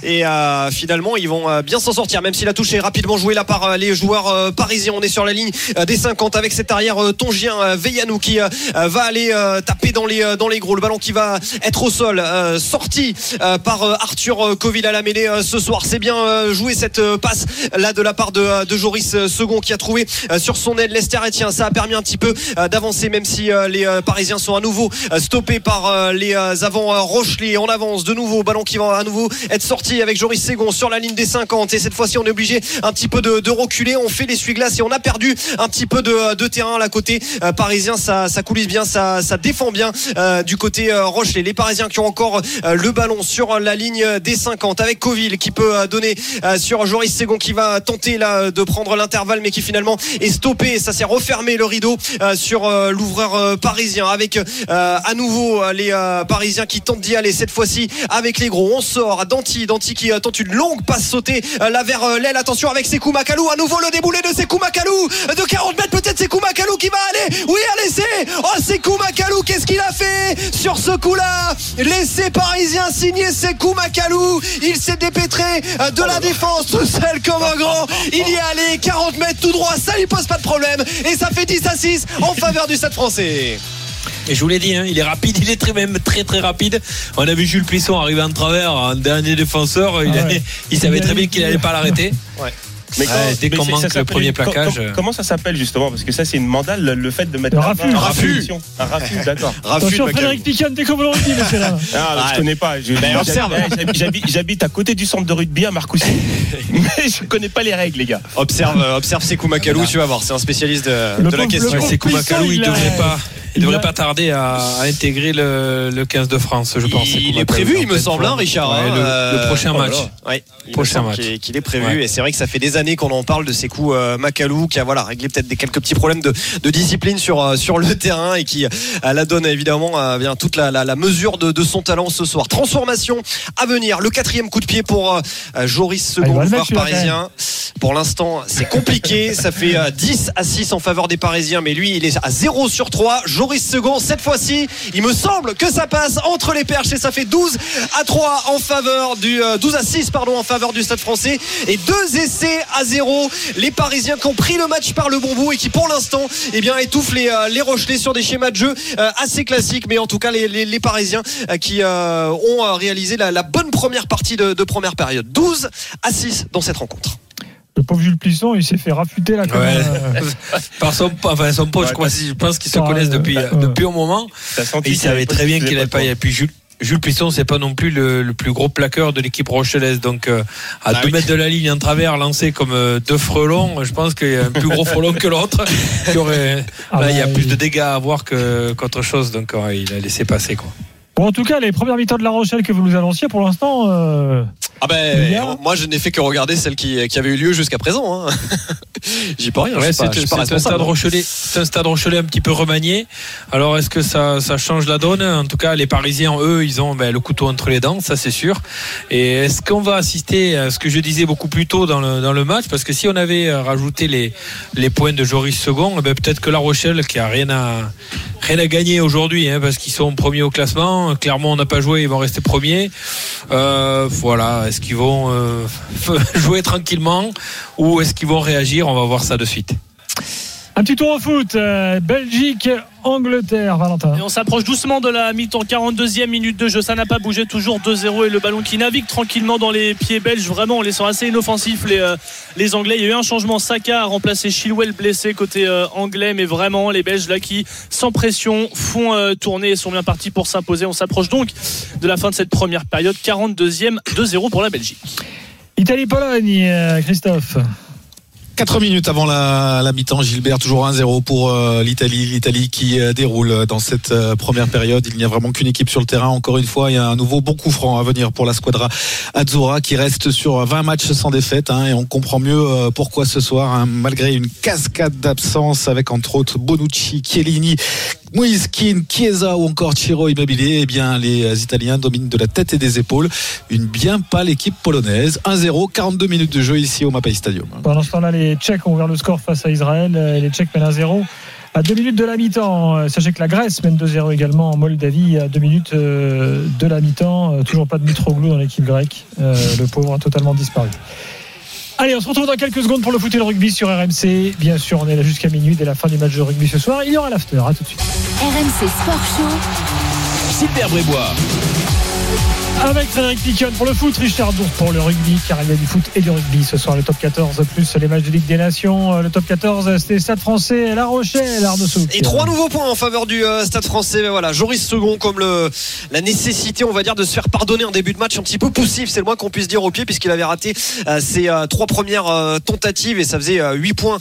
B: Et finalement, ils vont bien s'en sortir, même si la touche est rapidement jouée là par les joueurs parisiens. On est sur la ligne des 50 avec cet arrière tongien Veillanou qui va aller euh, taper dans les, euh, dans les gros. Le ballon qui va être au sol, euh, sorti par Arthur Coville à la mêlée ce soir. C'est bien joué cette passe là de la part de, de Joris Second qui a trouvé sur son aide Lester Etienne. Ça a permis un petit peu d'avancer, même si les Parisiens sont à nouveau stoppés par les euh, Rochelet. On avance de nouveau, ballon qui va à nouveau être sorti avec Joris Second sur la ligne des 50. Et cette fois-ci, on est obligé un petit peu de, reculer. On fait l'essuie-glace et on a perdu un petit peu de, terrain là côté euh, parisien. Ça, ça coulisse bien, ça, défend bien euh, du côté euh, Rochelet. Les Parisiens qui ont encore euh, le ballon sur la ligne des 50 avec Coville qui peut euh, donner sur Joris Segon qui va tenter là de prendre l'intervalle mais qui finalement est stoppé. Ça s'est refermé le rideau sur l'ouvreur parisien avec à nouveau les Parisiens qui tentent d'y aller cette fois-ci avec les gros. On sort Danti, Danti qui tente une longue passe sautée là vers l'aile. Attention avec Sekou Makalou. À nouveau le déboulé de Sekou Makalou de 40 mètres peut-être Sekou Makalou qui va aller. Oui, allez c'est Oh, c'est Makalou, qu'est-ce qu'il a fait sur ce coup-là Laissez Parisien signer Sekou Makalou. Il s'est dépêtré euh, de la défense tout seul comme un grand. Il y est allé 40 mètres tout droit, ça lui pose pas de problème. Et ça fait 10 à 6 en faveur du Stade français.
G: Et je vous l'ai dit, hein, il est rapide, il est très, même très très rapide. On a vu Jules Plisson arriver en travers, en dernier défenseur. Il,
C: Ah ouais.
G: allait- il savait très bien qu'il n'allait pas l'arrêter.
E: Mais
G: Ouais, dès qu'on manque
E: ça
G: le premier plaquage,
E: com-
G: euh.
E: Comment ça s'appelle justement? Parce que ça, c'est une mandale, le- le fait de mettre la
C: raffut.
E: Un raffut, d'accord.
B: Raffut
C: Attention,
B: Makalou.
C: Frédéric rugby, monsieur là.
E: Ah,
B: Ouais.
E: je connais pas. Je-
B: Ben,
E: j'habite-
B: observe.
E: j'habite- à côté du centre de rugby à Marcoussis. Mais je connais pas les règles, les gars.
B: Observe, euh, observe Sekou Makalou, tu vas voir, c'est un spécialiste de, la question.
C: Plisson,
G: Koumakalou, il devrait pas. Il
C: il
G: devrait
C: a-
G: pas tarder à, à intégrer le, le 15 de France, je pense.
B: Il est prévu, il me semble, hein. Richard.
G: Ouais,
B: hein,
G: le,
B: euh,
G: le prochain
E: oh
G: match.
B: Ouais, il
G: Prochain match.
B: qu'il est- prévu
G: Ouais.
B: et c'est vrai que ça fait des années qu'on en parle de ces coups euh, Macalou qui a voilà réglé peut-être des quelques petits problèmes de, de discipline sur euh, sur le terrain et qui euh, la donne évidemment euh, bien toute la, la, la mesure de, de son talent ce soir. Transformation à venir. Le quatrième coup de pied pour euh, euh, Joris
C: Ah,
B: Second, joueur parisien. Pour l'instant, c'est compliqué. ça fait euh, 10 à 6 en faveur des Parisiens, mais lui, il est à 0 sur 3. Joris Second, cette fois-ci, il me semble que ça passe entre les perches et ça fait 12 à 3 en faveur du euh, 12 à 6 pardon en faveur du Stade Français et deux essais à 0. Les Parisiens qui ont pris le match par le bon bout et qui pour l'instant eh bien étouffent les euh, les Rochelais sur des schémas de jeu euh, assez classiques, mais en tout cas les, les, Parisiens euh, qui euh, ont euh, réalisé la, la bonne première partie de, de première période. 12 à 6 dans cette rencontre.
C: Le pauvre Jules Plisson, il s'est fait rafuter là. Comme,
G: Ouais.
C: euh,
G: Par son, enfin, son pote,
E: Ouais,
G: je, crois, je pense qu'ils se connaissent
C: ouais,
G: depuis,
C: ouais.
G: depuis un moment. Il savait très bien qu'il n'avait pas. Et puis Jules, Jules Plisson, c'est pas non plus le, le plus gros plaqueur de l'équipe rochelaise. Donc, euh, à
B: Bah
G: 2
B: oui.
G: mètres de la ligne en travers, lancé comme euh, deux frelons, je pense qu'il y a un plus gros frelon que l'autre. aurait-
C: Ah
G: là, il y a
C: bah,
G: plus de dégâts à avoir qu'autre chose. Donc, ouais, il a laissé passer. Quoi.
C: Bon, en tout cas, les premières mi-temps de La Rochelle que vous nous annonciez, pour l'instant, euh,
B: Ah ben
C: gars.
B: moi je n'ai fait que regarder celle qui, qui avait eu lieu jusqu'à présent. Hein. J'y peux rien.
G: Ouais,
B: pas,
G: c'est un stade Rochelais, c'est un stade Rochelais un petit peu remanié. Alors est-ce que ça, ça change la donne? En tout cas, les Parisiens, eux, ils ont ben, le couteau entre les dents, ça c'est sûr. Et est-ce qu'on va assister à ce que je disais beaucoup plus tôt dans le, dans le match? Parce que si on avait euh, rajouté les, les points de Joris Second, eh ben, peut-être que La Rochelle, qui a rien à rien à gagner aujourd'hui, hein, parce qu'ils sont premiers au classement. Clairement, on n'a pas joué, ils vont rester premiers. Euh, voilà, est-ce qu'ils vont euh, jouer tranquillement ou est-ce qu'ils vont réagir? On va voir ça de suite.
C: Un petit tour au foot. euh, Belgique, Angleterre, Valentin.
D: Et on s'approche doucement de la mi-temps, 42e minute de jeu. Ça n'a pas bougé, toujours 2-0 et le ballon qui navigue tranquillement dans les pieds belges, vraiment en laissant assez inoffensifs les, euh, les Anglais. Il y a eu un changement. Saka a remplacé Chilwell blessé côté euh, anglais, mais vraiment les Belges là qui, sans pression, font euh, tourner et sont bien partis pour s'imposer. On s'approche donc de la fin de cette première période. 42e, 2-0 pour la Belgique.
C: Italie-Pologne, Christophe.
F: 4 minutes avant la, mi-temps, Gilbert, toujours 1-0 pour euh, l'Italie. L'Italie qui euh, déroule dans cette euh, première période. Il n'y a vraiment qu'une équipe sur le terrain. Encore une fois, il y a un nouveau bon coup franc à venir pour la squadra Azzurra qui reste sur 20 matchs sans défaite. hein, et on comprend mieux pourquoi ce soir, hein, malgré une cascade d'absence avec entre autres Bonucci, Chiellini, Moïse Kean, Chiesa ou encore Ciro Immobilier, eh bien, les Italiens dominent de la tête et des épaules une bien pâle équipe polonaise. 1-0, 42 minutes de jeu ici au Mapai Stadium.
C: Pendant ce temps-là, les Tchèques ont ouvert le score face à Israël. Les Tchèques mènent 1-0 à 2 minutes de la mi-temps. Euh, Sachez que la Grèce mène 2-0 également en Moldavie à 2 minutes euh, de la mi-temps. Euh, Toujours pas de Mitroglou dans l'équipe grecque. Le pauvre a totalement disparu. Allez, on se retrouve dans quelques secondes pour le foot et le rugby sur RMC. Bien sûr, on est là jusqu'à minuit dès la fin du match de rugby ce soir. Il y aura l'after. À tout de suite.
A: RMC Sport Show.
G: Super Brébois.
C: Avec Frédéric Piquion pour le foot, Richard Dour pour le rugby, car il y a du foot et du rugby ce soir, le top 14, plus les matchs de Ligue des Nations. Euh, Le top 14, c'était Stade français, La Rochelle, Arnaud.
B: Et trois nouveaux points en faveur du euh, Stade français. Voilà, Joris Second comme la nécessité, on va dire, de se faire pardonner un début de match un petit peu poussif, c'est le moins qu'on puisse dire au pied, puisqu'il avait raté euh, ses trois premières tentatives et ça faisait euh, huit points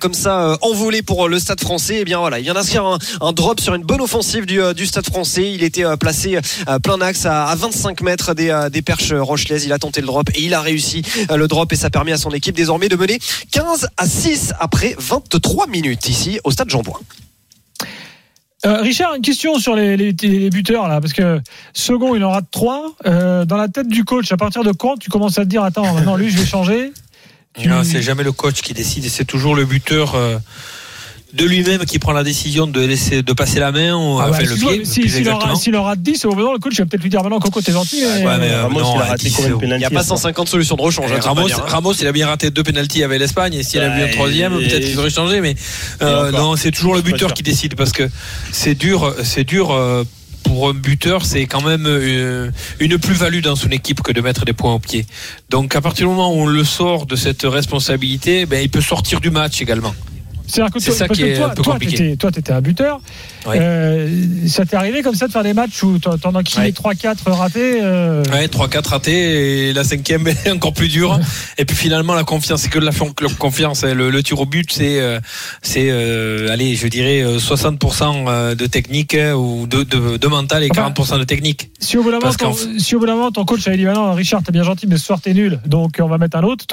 B: comme ça envolés pour le Stade français. Et bien voilà, il vient d'inscrire un, un drop sur une bonne offensive du, Stade français. Il était placé plein axe à 25 mètres des, euh, des perches rochelaises. Il a tenté le drop et il a réussi euh, le drop et ça permet à son équipe désormais de mener 15 à 6 après 23 minutes ici au Stade Jean-Bouin.
C: Euh, Richard, une question sur les, les- les buteurs là, parce que second, il en rate trois. Euh, dans la tête du coach, à partir de quand tu commences à te dire, attends, maintenant lui, je vais changer? Tu-
G: Non, c'est jamais le coach qui décide, c'est toujours le buteur euh, de lui-même qui prend la décision de laisser de passer la main ou
C: Ah
G: enfin,
C: bah,
G: le
C: si-
G: pied.
C: si- S'il aura,
G: exactement.
C: s'il aura 10 au bout le coach va peut-être lui dire maintenant Coco t'es gentil. mais-
G: Ouais, mais, euh,
E: Ramos,
G: non,
E: il a raté
G: 10,
E: combien de
G: c'est-
B: Il n'y a pas 150 solutions de rechange. hein,
G: Ramos,
B: hein.
G: Ramos, il a bien raté deux pénalties avec l'Espagne. Et s'il a
E: Ouais,
G: eu un troisième,
E: et-
G: peut-être qu'il aurait changé. Mais euh, non, c'est toujours le buteur qui décide parce que c'est dur. C'est dur. euh, pour un buteur, c'est quand même euh, une plus-value dans son équipe que de mettre des points au pied. Donc, à partir du moment où on le sort de cette responsabilité, ben, il peut sortir du match également.
C: C'est-à-dire que
G: C'est
C: toi,
G: ça qui
C: que
G: est
C: toi,
G: un peu
C: toi,
G: compliqué.
C: t'étais- toi, t'étais un buteur.
G: Ouais.
C: Euh, ça t'est arrivé comme ça de faire des matchs où t'en enquillé
G: Ouais.
C: 3-4 ratés euh,
G: Ouais, 3-4 ratés et la cinquième est encore plus dure. Et puis finalement, la confiance, c'est que de la confiance. hein. Le, le tir au but, c'est, euh, c'est, euh, allez, je dirais euh, 60% euh, de technique hein, ou de, de, de mental et
C: Enfin,
G: 40% de technique.
C: Si au bout d'un moment, ton- si au bout d'un moment, ton coach avait dit bah non, Richard, t'es bien gentil, mais ce soir t'es nul, donc on va mettre un autre.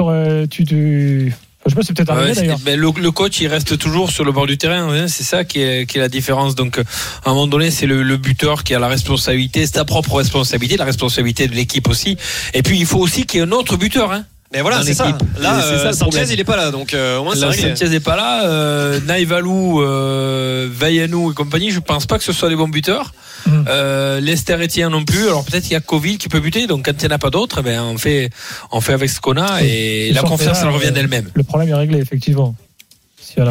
C: Tu, tu... Enfin, je sais pas, c'est peut-être arrivé
G: Ouais, c'est-
C: d'ailleurs.
G: ben, le, le coach, il reste toujours sur le bord du terrain. hein. C'est ça qui est, qui est la différence. Donc, euh, à un moment donné, c'est le, le buteur qui a la responsabilité, c'est ta propre responsabilité, la responsabilité de l'équipe aussi. Et puis, il faut aussi qu'il y ait un autre buteur. Hein.
B: Mais voilà, c'est ça. Là,
G: C'est ça,
B: euh,
G: le
B: Sanchez, il est pas là, donc euh, au moins c'est
G: Là,
B: réglé.
G: Sanchez n'est pas là. Euh, Naïvalou, euh, Vayanou et compagnie, je pense pas que ce soit des bons buteurs. Euh, Lester Etienne non plus. Alors peut-être qu'il y a Coville qui peut buter. Donc quand il n'y en a pas d'autres, eh ben, on, fait, on fait avec ce qu'on a et
C: Ce
G: la confiance, elle revient
C: euh,
G: d'elle-même.
C: Le problème est réglé, effectivement.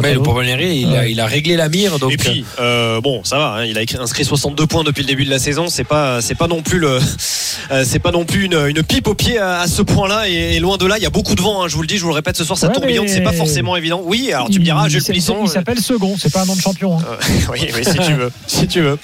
G: Mais le problème, il, a,
C: Ouais.
G: il a réglé la mire. Donc,
B: Et puis, euh, bon, ça va. hein, il a inscrit 62 points depuis le début de la saison. C'est pas, c'est pas non plus le, euh, c'est pas non plus une, une pipe au pied à, à ce point-là. Et, et loin de là, il y a beaucoup de vent. hein, je vous le dis, je vous le répète ce soir, ça
C: Ouais,
B: tourbillonne.
C: mais-
B: C'est pas forcément évident. Oui, alors tu me diras, Jules Plisson.
C: Il s'appelle Second, c'est pas un nom de champion. hein.
B: Euh, oui, oui, si tu veux, si tu veux.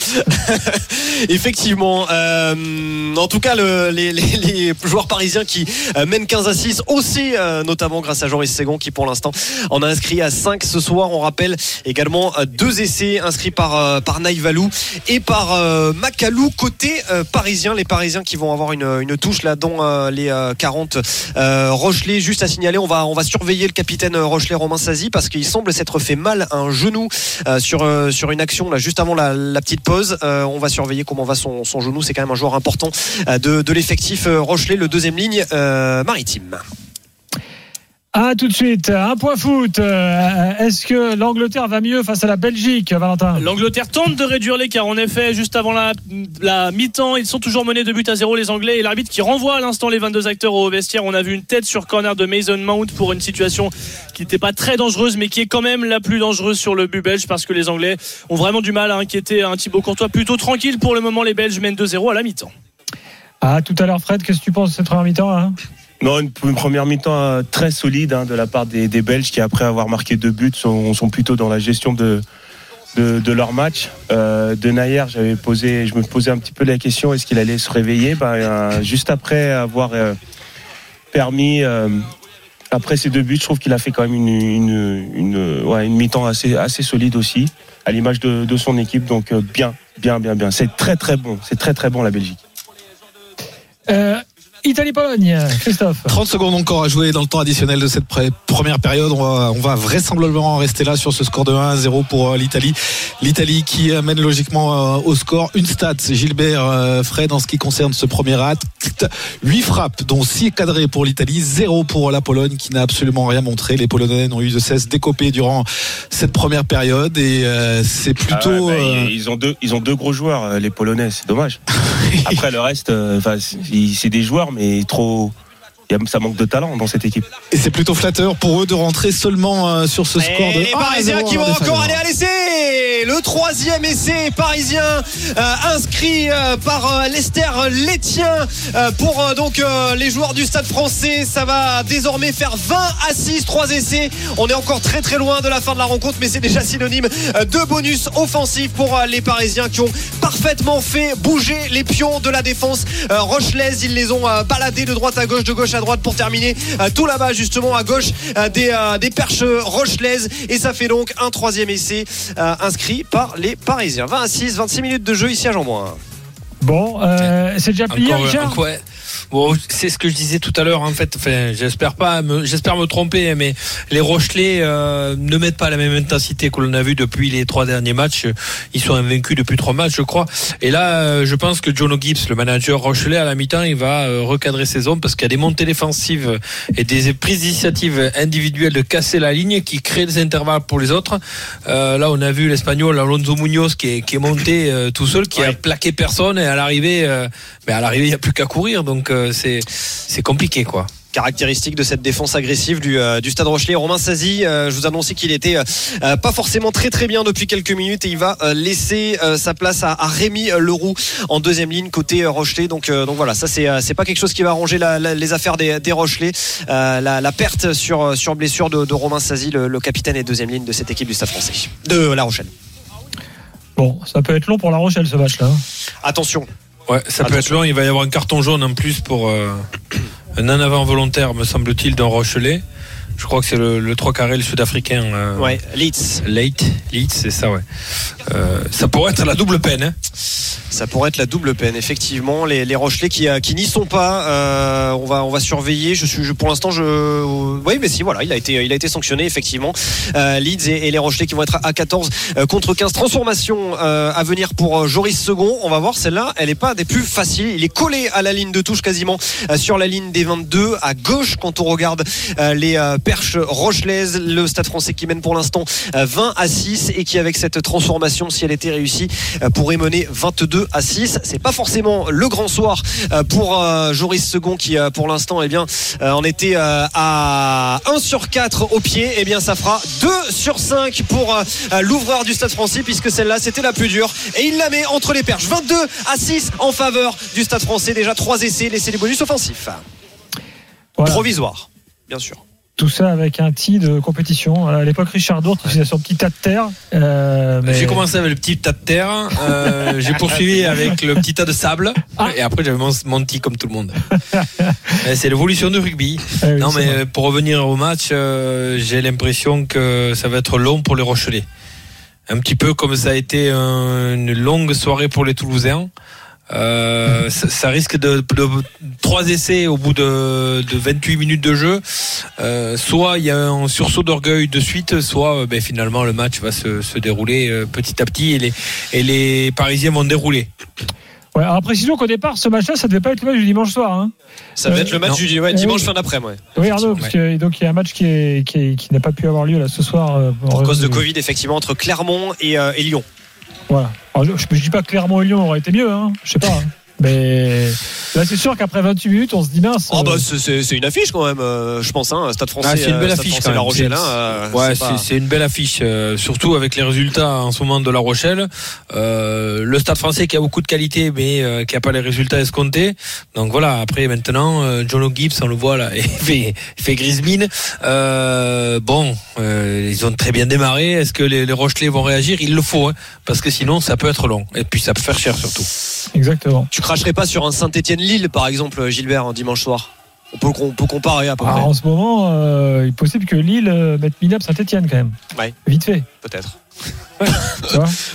B: Effectivement. euh, en tout cas, le- les, les- les joueurs parisiens qui euh, mènent 15 à 6 aussi, euh, notamment grâce à Joris Segon qui pour l'instant en a inscrit à 5 ce soir. On rappelle également euh, deux essais inscrits par euh, par Naïvalou et par euh, Macalou côté parisien. Les Parisiens qui vont avoir une, touche là euh, les euh, 40 euh, Rochelet. Juste à signaler, on va surveiller le capitaine Rochelet Romain Sazi parce qu'il semble s'être fait mal à un genou sur, une action là juste avant la, petite pause. On va surveiller comment va son, genou. C'est quand même un joueur important de, de l'effectif Rochelet, le deuxième ligne maritime.
C: Ah, tout de suite, un point foot. Euh, Est-ce que l'Angleterre va mieux face à la Belgique, Valentin
D: L'Angleterre tente de réduire l'écart. En effet, juste avant la, la mi-temps, ils sont toujours menés de but à zéro, les Anglais. Et l'arbitre qui renvoie à l'instant les 22 acteurs au vestiaire. On a vu une tête sur corner de Mason Mount pour une situation qui n'était pas très dangereuse, mais qui est quand même la plus dangereuse sur le but belge parce que les Anglais ont vraiment du mal à inquiéter un Thibaut Courtois. Plutôt tranquille pour le moment, les Belges mènent 2-0 à la mi-temps.
C: Ah, tout à l'heure, Fred, qu'est-ce que tu penses de cette première mi-temps hein?
E: Non, une, première mi-temps euh, très solide hein, de la part des, Belges qui, après avoir marqué deux buts, sont, plutôt dans la gestion de, leur match. Euh, de Nayer, j'avais posé, je me posais un petit peu la question est-ce qu'il allait se réveiller? Ben, euh, Juste après avoir permis, après ces deux buts, je trouve qu'il a fait quand même une, mi-temps assez, solide aussi, à l'image de, de son équipe. Donc bien, bien, bien, bien. C'est très, très bon. C'est très, très bon la Belgique.
C: Italie-Pologne, Christophe.
F: 30 secondes encore à jouer dans le temps additionnel de cette première période. On va, on va vraisemblablement rester là sur ce score de 1 à 0 pour euh, l'Italie. L'Italie qui amène logiquement euh, au score. Une stat, Gilbert euh, Fred, en ce qui concerne ce premier acte. 8 frappes, dont 6 cadrées pour l'Italie, 0 pour la Pologne qui n'a absolument rien montré. Les Polonais n'ont eu de cesse d'écoper durant cette première période et euh, c'est plutôt...
E: Ah ouais, bah,
F: euh,
E: ils- ont deux, ils ont deux gros joueurs, les Polonais, c'est dommage. Après le reste, euh, enfin, c'est des joueurs, mais trop. il y a- Ça manque de talent dans cette équipe.
F: Et c'est plutôt flatteur pour eux de rentrer seulement euh, sur ce score de
B: Et les
F: 1 à
B: Parisiens
F: 0
B: qui vont
F: en
B: encore aller à l'essai Le troisième essai parisien euh, inscrit euh, par euh, Lester Létien pour donc les joueurs du Stade français. Ça va désormais faire 20 à 6, 3 essais. On est encore très très loin de la fin de la rencontre, mais c'est déjà synonyme de bonus offensif pour les Parisiens qui ont parfaitement fait bouger les pions de la défense rochelaise. Ils les ont baladés de droite à gauche, de gauche à droite pour terminer tout là-bas justement à gauche des, des perches rochelaises. Et ça fait donc un troisième essai euh, par les Parisiens. 20 à 6, 26 minutes de jeu ici à Jean-Bouin.
C: Bon, euh, c'est déjà plié,
G: Encore,
C: Richard
G: encore- ouais. Bon, c'est ce que je disais tout à l'heure en fait. Enfin, j'espère pas, me- j'espère me tromper, mais les Rochelais euh, ne mettent pas la même intensité que l'on a vu depuis les trois derniers matchs. Ils sont invaincus depuis trois matchs, je crois. Et là, euh, je pense que John Gibbs, le manager Rochelais, à la mi-temps, il va euh, recadrer ses hommes parce qu'il y a des montées défensives et des prises d'initiative individuelles de casser la ligne qui créent des intervalles pour les autres. Euh, là, on a vu l'Espagnol Alonso Munoz qui est, qui est monté euh, tout seul, qui a
B: Ouais.
G: plaqué personne et à l'arrivée, mais à l'arrivée, il n'y a plus qu'à courir, donc euh, c'est c'est compliqué quoi.
B: caractéristique de cette défense agressive du, euh, du Stade Rochelet. Romain Sazi, euh, je vous annonçais qu'il était euh, pas forcément très très bien depuis quelques minutes et il va euh, laisser euh, sa place à, à Rémi Leroux en deuxième ligne côté euh, Rochelet. Donc, euh, donc voilà, ça c'est euh, c'est pas quelque chose qui va arranger la- la- les affaires des, des Rochelais. Euh, la, la perte sur, sur blessure de, de Romain Sazi, le, le capitaine et deuxième ligne de cette équipe du Stade français. De La Rochelle.
C: Bon, ça peut être long pour La Rochelle ce match-là. hein.
B: Attention,
G: Ouais, ça peut
B: Attention.
G: être long. Il va y avoir un carton jaune en plus pour euh, un en avant volontaire, me semble-t-il, d'un Rochelet. Je crois que c'est le, le 3 carré, le sud-africain. euh,
B: ouais, Leeds.
G: Late, Leeds, c'est ça, ouais. Euh, ça pourrait être la double peine. Hein.
B: Ça pourrait être la double peine, effectivement. Les, Rochelais qui, euh, qui n'y sont pas, euh, on va surveiller. Je suis pour l'instant je oui mais si voilà il a été il a été sanctionné effectivement. Euh, Leeds et, les Rochelais qui vont être à 14 euh, contre 15. Transformation à venir pour Joris Second. On va voir celle-là. Elle est pas des plus faciles. Il est collé à la ligne de touche quasiment sur la ligne des 22 à gauche quand on regarde les perches rochelaises. Le Stade Français qui mène pour l'instant euh, 20 à 6 et qui avec cette transformation si elle était réussie pourrait mener 22 à 6. C'est pas forcément le grand soir euh, pour euh, Joris Second qui euh, pour l'instant eh bien en était à 1 sur 4 au pied. Eh bien ça fera 2 sur 5 pour l'ouvreur du Stade Français puisque celle-là c'était la plus dure et il la met entre les perches. 22 à 6 en faveur du Stade Français. Déjà 3 essais, laissez les bonus offensifs.
C: Voilà.
B: Provisoire, bien sûr.
C: Tout ça avec un tee de compétition. À l'époque, Richard Dourt, il faisait son petit tas de terre. euh, mais-
G: J'ai commencé avec le petit tas de terre, euh, j'ai poursuivi avec le petit tas de sable,
C: Ah.
G: et après j'avais mon menti comme tout le monde. Euh, C'est l'évolution du rugby.
C: Ah oui,
G: Non, mais
C: vrai.
G: pour revenir au match, euh, j'ai l'impression que ça va être long pour les Rochelais. Un petit peu comme ça a été un- une longue soirée pour les Toulousains. Euh, ça, ça risque de, de trois essais au bout de, de 28 minutes de jeu. Euh, soit il y a un sursaut d'orgueil de suite, soit euh, ben, finalement le match va se, se dérouler euh, petit à petit et les, et les Parisiens vont dérouler.
C: Ouais, alors précisons qu'au départ, ce match-là, ça devait pas être le match du dimanche soir. Hein.
B: Ça va
C: Euh,
B: être le match
G: non.
B: du ouais,
C: Euh,
B: dimanche
C: oui.
B: fin d'après-midi. Ouais.
C: Oui, Arnaud, parce que donc il y a un match qui, est, qui, est- qui n'a pas pu avoir lieu là ce soir. euh, en
B: Pour
C: raison
B: cause de Covid, effectivement, entre Clermont et, euh, et Lyon.
C: Voilà. Alors, je, je dis pas et Lyon aurait été mieux, hein. je sais pas. hein. Mais là, c'est sûr qu'après 28 minutes, on se dit mince.
B: Oh
C: euh,
B: bah c'est- c'est une affiche quand même, euh, je pense. Hein, Stade Français.
G: Ah, c'est une belle
B: euh, Stade
G: affiche,
B: Français, La. Rochelle. Hein, euh,
G: Ouais,
B: c'est pas-
G: une belle affiche, euh, surtout avec les résultats en ce moment de La Rochelle. Euh, le Stade Français qui a beaucoup de qualité, mais euh, qui a pas les résultats escomptés. Donc voilà. Après, maintenant, euh, John Gibbs, on le voit là, il fait, il fait grise mine. Euh, bon, euh, ils ont très bien démarré. Est-ce que les, les Rochelais vont réagir? Il le faut, hein, parce que sinon, ça peut être long. Et puis, ça peut faire cher surtout.
C: Exactement.
B: Tu cracherais pas sur un Saint-Etienne-Lille, par exemple, Gilbert, un dimanche soir on peut, on peut comparer à peu
C: Alors,
B: près,
C: en ce moment, euh, il est possible que Lille euh, mette Minap Saint-Etienne quand même.
B: Ouais.
C: Vite fait.
B: peut-être.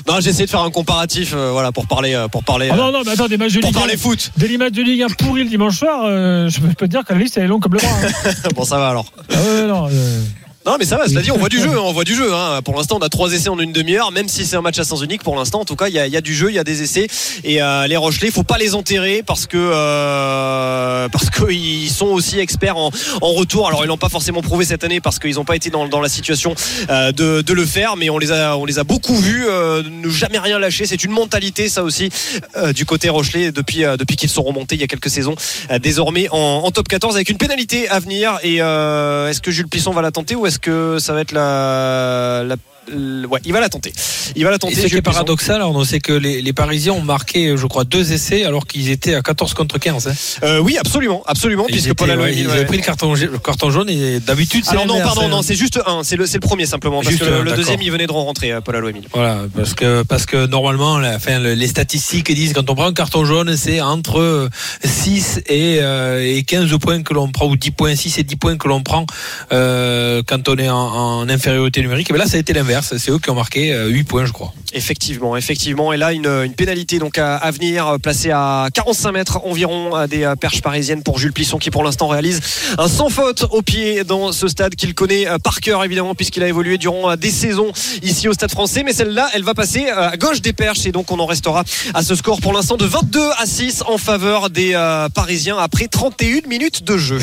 B: Non, j'essaie de faire un comparatif, euh, voilà, pour parler, euh, pour parler,
C: Ah
B: euh,
C: non, non, mais attends, des matchs de
B: pour
C: Ligue 1.
B: parler foot.
C: Des matchs de Ligue 1 pourris le dimanche soir, euh, je peux te dire que la liste elle est longue comme le bras. hein.
B: bon, ça va alors.
C: Ah ouais, non, euh,
B: Non, mais ça va. Cela dit, on voit du jeu, hein, on voit du jeu. hein. Pour l'instant, on a trois essais en une demi-heure, même si c'est un match à sens unique. Pour l'instant, en tout cas, il y y a du jeu, il y a des essais. Et euh, les Rochelais, faut pas les enterrer parce que euh, parce qu'ils sont aussi experts en, en retour. Alors, ils l'ont pas forcément prouvé cette année parce qu'ils n'ont pas été dans, dans la situation euh, de, de le faire, mais on les a on les a beaucoup vus euh, ne jamais rien lâcher. C'est une mentalité, ça aussi, euh, du côté Rochelais depuis euh, depuis qu'ils sont remontés il y a quelques saisons. Désormais en, en top 14 avec une pénalité à venir. Et est-ce que Jules Plisson va la tenter ou est-ce que ça va être la, ouais, il va la tenter. Il va la
G: Et
B: tenter.
G: ce qui est paradoxal, on sait que les, les Parisiens ont marqué, je crois, deux essais alors qu'ils étaient à 14 contre 15. hein.
B: Euh, oui, absolument, absolument,
G: Ils,
B: puisque
G: étaient-
B: Paul
G: ouais, pris le carton, le carton jaune et d'habitude c'est
B: Alors non, pardon,
G: hein.
B: non, c'est juste un, c'est le, c'est le premier simplement, parce
G: Juste
B: que le, deuxième il venait de rentrer, euh, Paul.
G: Voilà, parce que parce que normalement, la, enfin, le- les statistiques disent quand on prend un carton jaune, c'est entre euh, 6 et, euh, et 15 points que l'on prend, ou 10 points, 6 et 10 points que l'on prend euh, quand on est en, en infériorité numérique. Mais là, ça a été l'inverse. C'est eux qui ont marqué euh, 8 points, je crois.
B: Effectivement, effectivement. Et là, une, pénalité donc à, venir, euh, placée à 45 mètres environ euh, des euh, perches parisiennes pour Jules Plisson, qui pour l'instant réalise un sans faute au pied dans ce stade qu'il connaît euh, par cœur évidemment, puisqu'il a évolué durant euh, des saisons ici au Stade Français. Mais celle-là, elle va passer euh, à gauche des perches, et donc on en restera à ce score pour l'instant de 22 à 6 en faveur des euh, Parisiens après 31 minutes de jeu.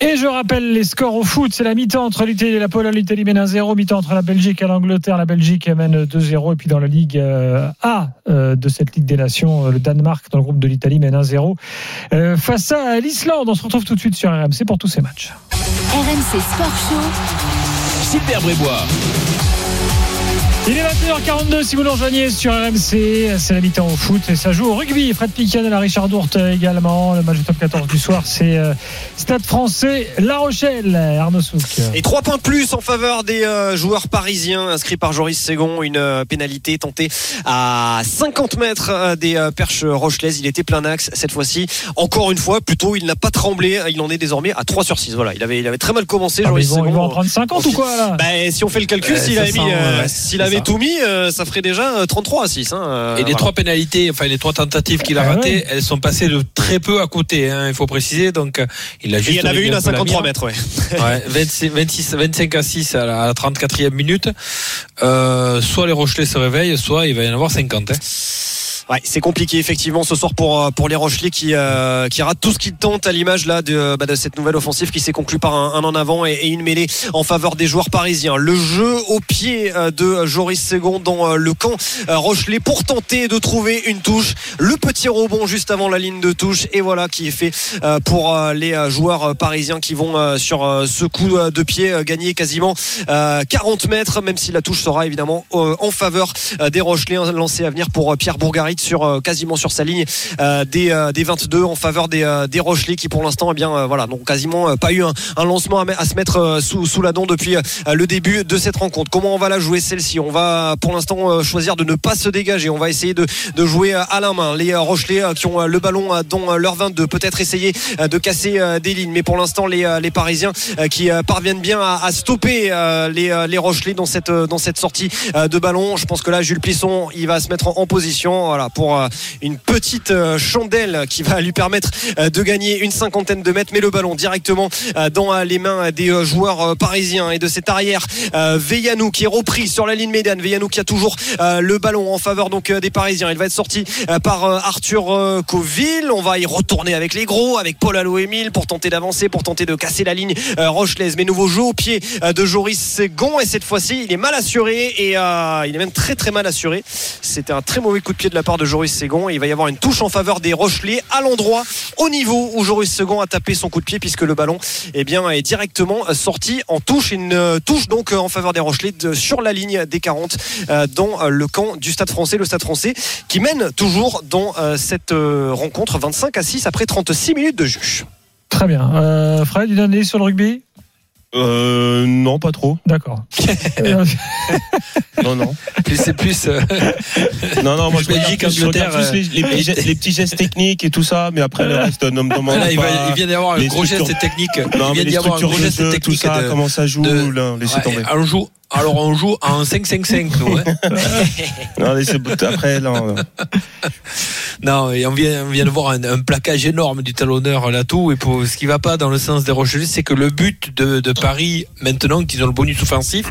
C: Et je rappelle les scores au foot. C'est la mi-temps entre l'Italie et la Pologne. L'Italie mène 1-0. Mi-temps entre la Belgique et l'Angleterre. La Belgique mène 2-0. Et puis dans la Ligue euh, A euh, de cette Ligue des Nations, euh, le Danemark, dans le groupe de l'Italie, mène 1-0 euh, face à l'Islande. On se retrouve tout de suite sur RMC pour tous ces matchs.
A: RMC Sport Show.
H: Super Brébois.
C: Il est 21h42 si vous nous rejoignez sur RMC. C'est la mi-temps au foot et ça joue au rugby. Fred Pican et la Richard Dourte également. Le match du top 14 du soir, c'est euh, Stade français La Rochelle. Arnaud Souk.
B: Et trois points de plus en faveur des euh, joueurs parisiens inscrits par Joris Ségon. Une euh, pénalité tentée à 50 mètres euh, des euh, perches rochelaises. Il était plein axe cette fois-ci. Encore une fois, plutôt, il n'a pas tremblé. Il en est désormais à 3 sur 6. Voilà, il avait, il avait très mal commencé,
C: Ah,
B: Joris
C: ils, vont, ils
B: Ségon.
C: vont en prendre 50 ou quoi là?
B: Bah, si on fait le calcul,
G: Ouais,
B: s'il avait, mis, euh, s'il avait
G: ça.
B: tout mis, euh, ça ferait déjà euh, 33 à 6. hein, euh,
G: Et les
B: voilà.
G: trois pénalités, enfin les trois tentatives qu'il a
C: Ah
G: ratées,
C: ouais.
G: elles sont passées de très peu à côté, hein, il faut préciser. Donc euh, il a
B: Et
G: juste.
B: il y en avait une
G: un
B: à
G: peu la
B: 53
G: mire.
B: mètres, ouais.
G: Ouais, 26, 26, 25 à 6 à la, à la 34e minute. Euh, soit les Rochelais se réveillent, soit il va y en avoir 50. hein.
B: Ouais, c'est compliqué effectivement ce soir pour euh, pour les Rochelais qui euh, qui ratent tout ce qu'ils tentent à l'image là de, bah, de cette nouvelle offensive qui s'est conclue par un, un en avant et, une mêlée en faveur des joueurs parisiens. Le jeu au pied euh, de Joris Segon dans euh, le camp Rochelais pour tenter de trouver une touche. Le petit rebond juste avant la ligne de touche et voilà qui est fait pour les joueurs parisiens qui vont sur ce coup de pied gagner quasiment euh, 40 mètres même si la touche sera évidemment en faveur des Rochelais un lancé à venir pour Pierre Sur euh, quasiment sur sa ligne euh, des, euh, des 22 en faveur des, des Rochelais qui pour l'instant eh bien voilà donc quasiment pas eu un, lancement à, se mettre sous, sous la dent depuis le début de cette rencontre. Comment on va la jouer celle-ci? On va pour l'instant choisir de ne pas se dégager. On va essayer de, de jouer à la main. Les Rochelais qui ont le ballon dans leur 22 peut-être essayer de casser des lignes. Mais pour l'instant les, les Parisiens qui parviennent bien à, stopper les, les Rochelais dans cette, dans cette sortie de ballon. Je pense que là Jules Plisson il va se mettre en, en position. Voilà, pour euh, une petite euh, chandelle qui va lui permettre euh, de gagner une cinquantaine de mètres. Mais le ballon directement dans les mains des joueurs parisiens. Et de cet arrière Veillanou qui est repris sur la ligne médiane. Veillanou qui a toujours le ballon en faveur donc des parisiens. Il va être sorti par Arthur Coville on va y retourner avec les gros avec Paul Allo Emile pour tenter d'avancer pour tenter de casser la ligne rochelaise. Mais nouveau jeu au pied de Joris Segon et cette fois-ci il est mal assuré. Et il est même très très mal assuré. C'était un très mauvais coup de pied de la part de Joris Segon et il va y avoir une touche en faveur des Rochelais à l'endroit au niveau où Joris Segon a tapé son coup de pied puisque le ballon eh bien, est directement sorti en touche. Une euh, touche donc euh, en faveur des Rochelais sur la ligne des 40 euh, dans le camp du Stade français. Le Stade français qui mène toujours dans cette rencontre 25 à 6 après 36 minutes de jeu.
C: Très bien. Fred, une année sur le rugby?
E: Euh, non, pas trop.
C: D'accord.
E: Non, non.
G: Plus c'est plus. euh,
E: Non, non, moi je
G: Belgique,
E: plus- je regarde
G: Angleterre,
E: plus les, les petits gestes, les petits gestes techniques et tout ça, mais après le reste, ne me demande
G: là, il,
E: pas.
G: va- il vient d'y avoir un
E: les
G: gros geste technique.
E: Non,
G: il
E: mais
G: vient d'y avoir un gros geste
E: jeu, tout
G: technique.
E: ça,
G: de-
E: comment ça joue,
G: de-
E: là, laissez
G: Ouais,
E: tomber.
G: on joue, alors on joue en 5-5-5, nous. hein.
E: Non, laissez, après, non, non.
G: Non, et on vient, on vient de voir un, un plaquage énorme du talonneur là tout. Et pour ce qui va pas dans le sens des Rochelais, c'est que le but de, de Paris, maintenant qu'ils ont le bonus offensif,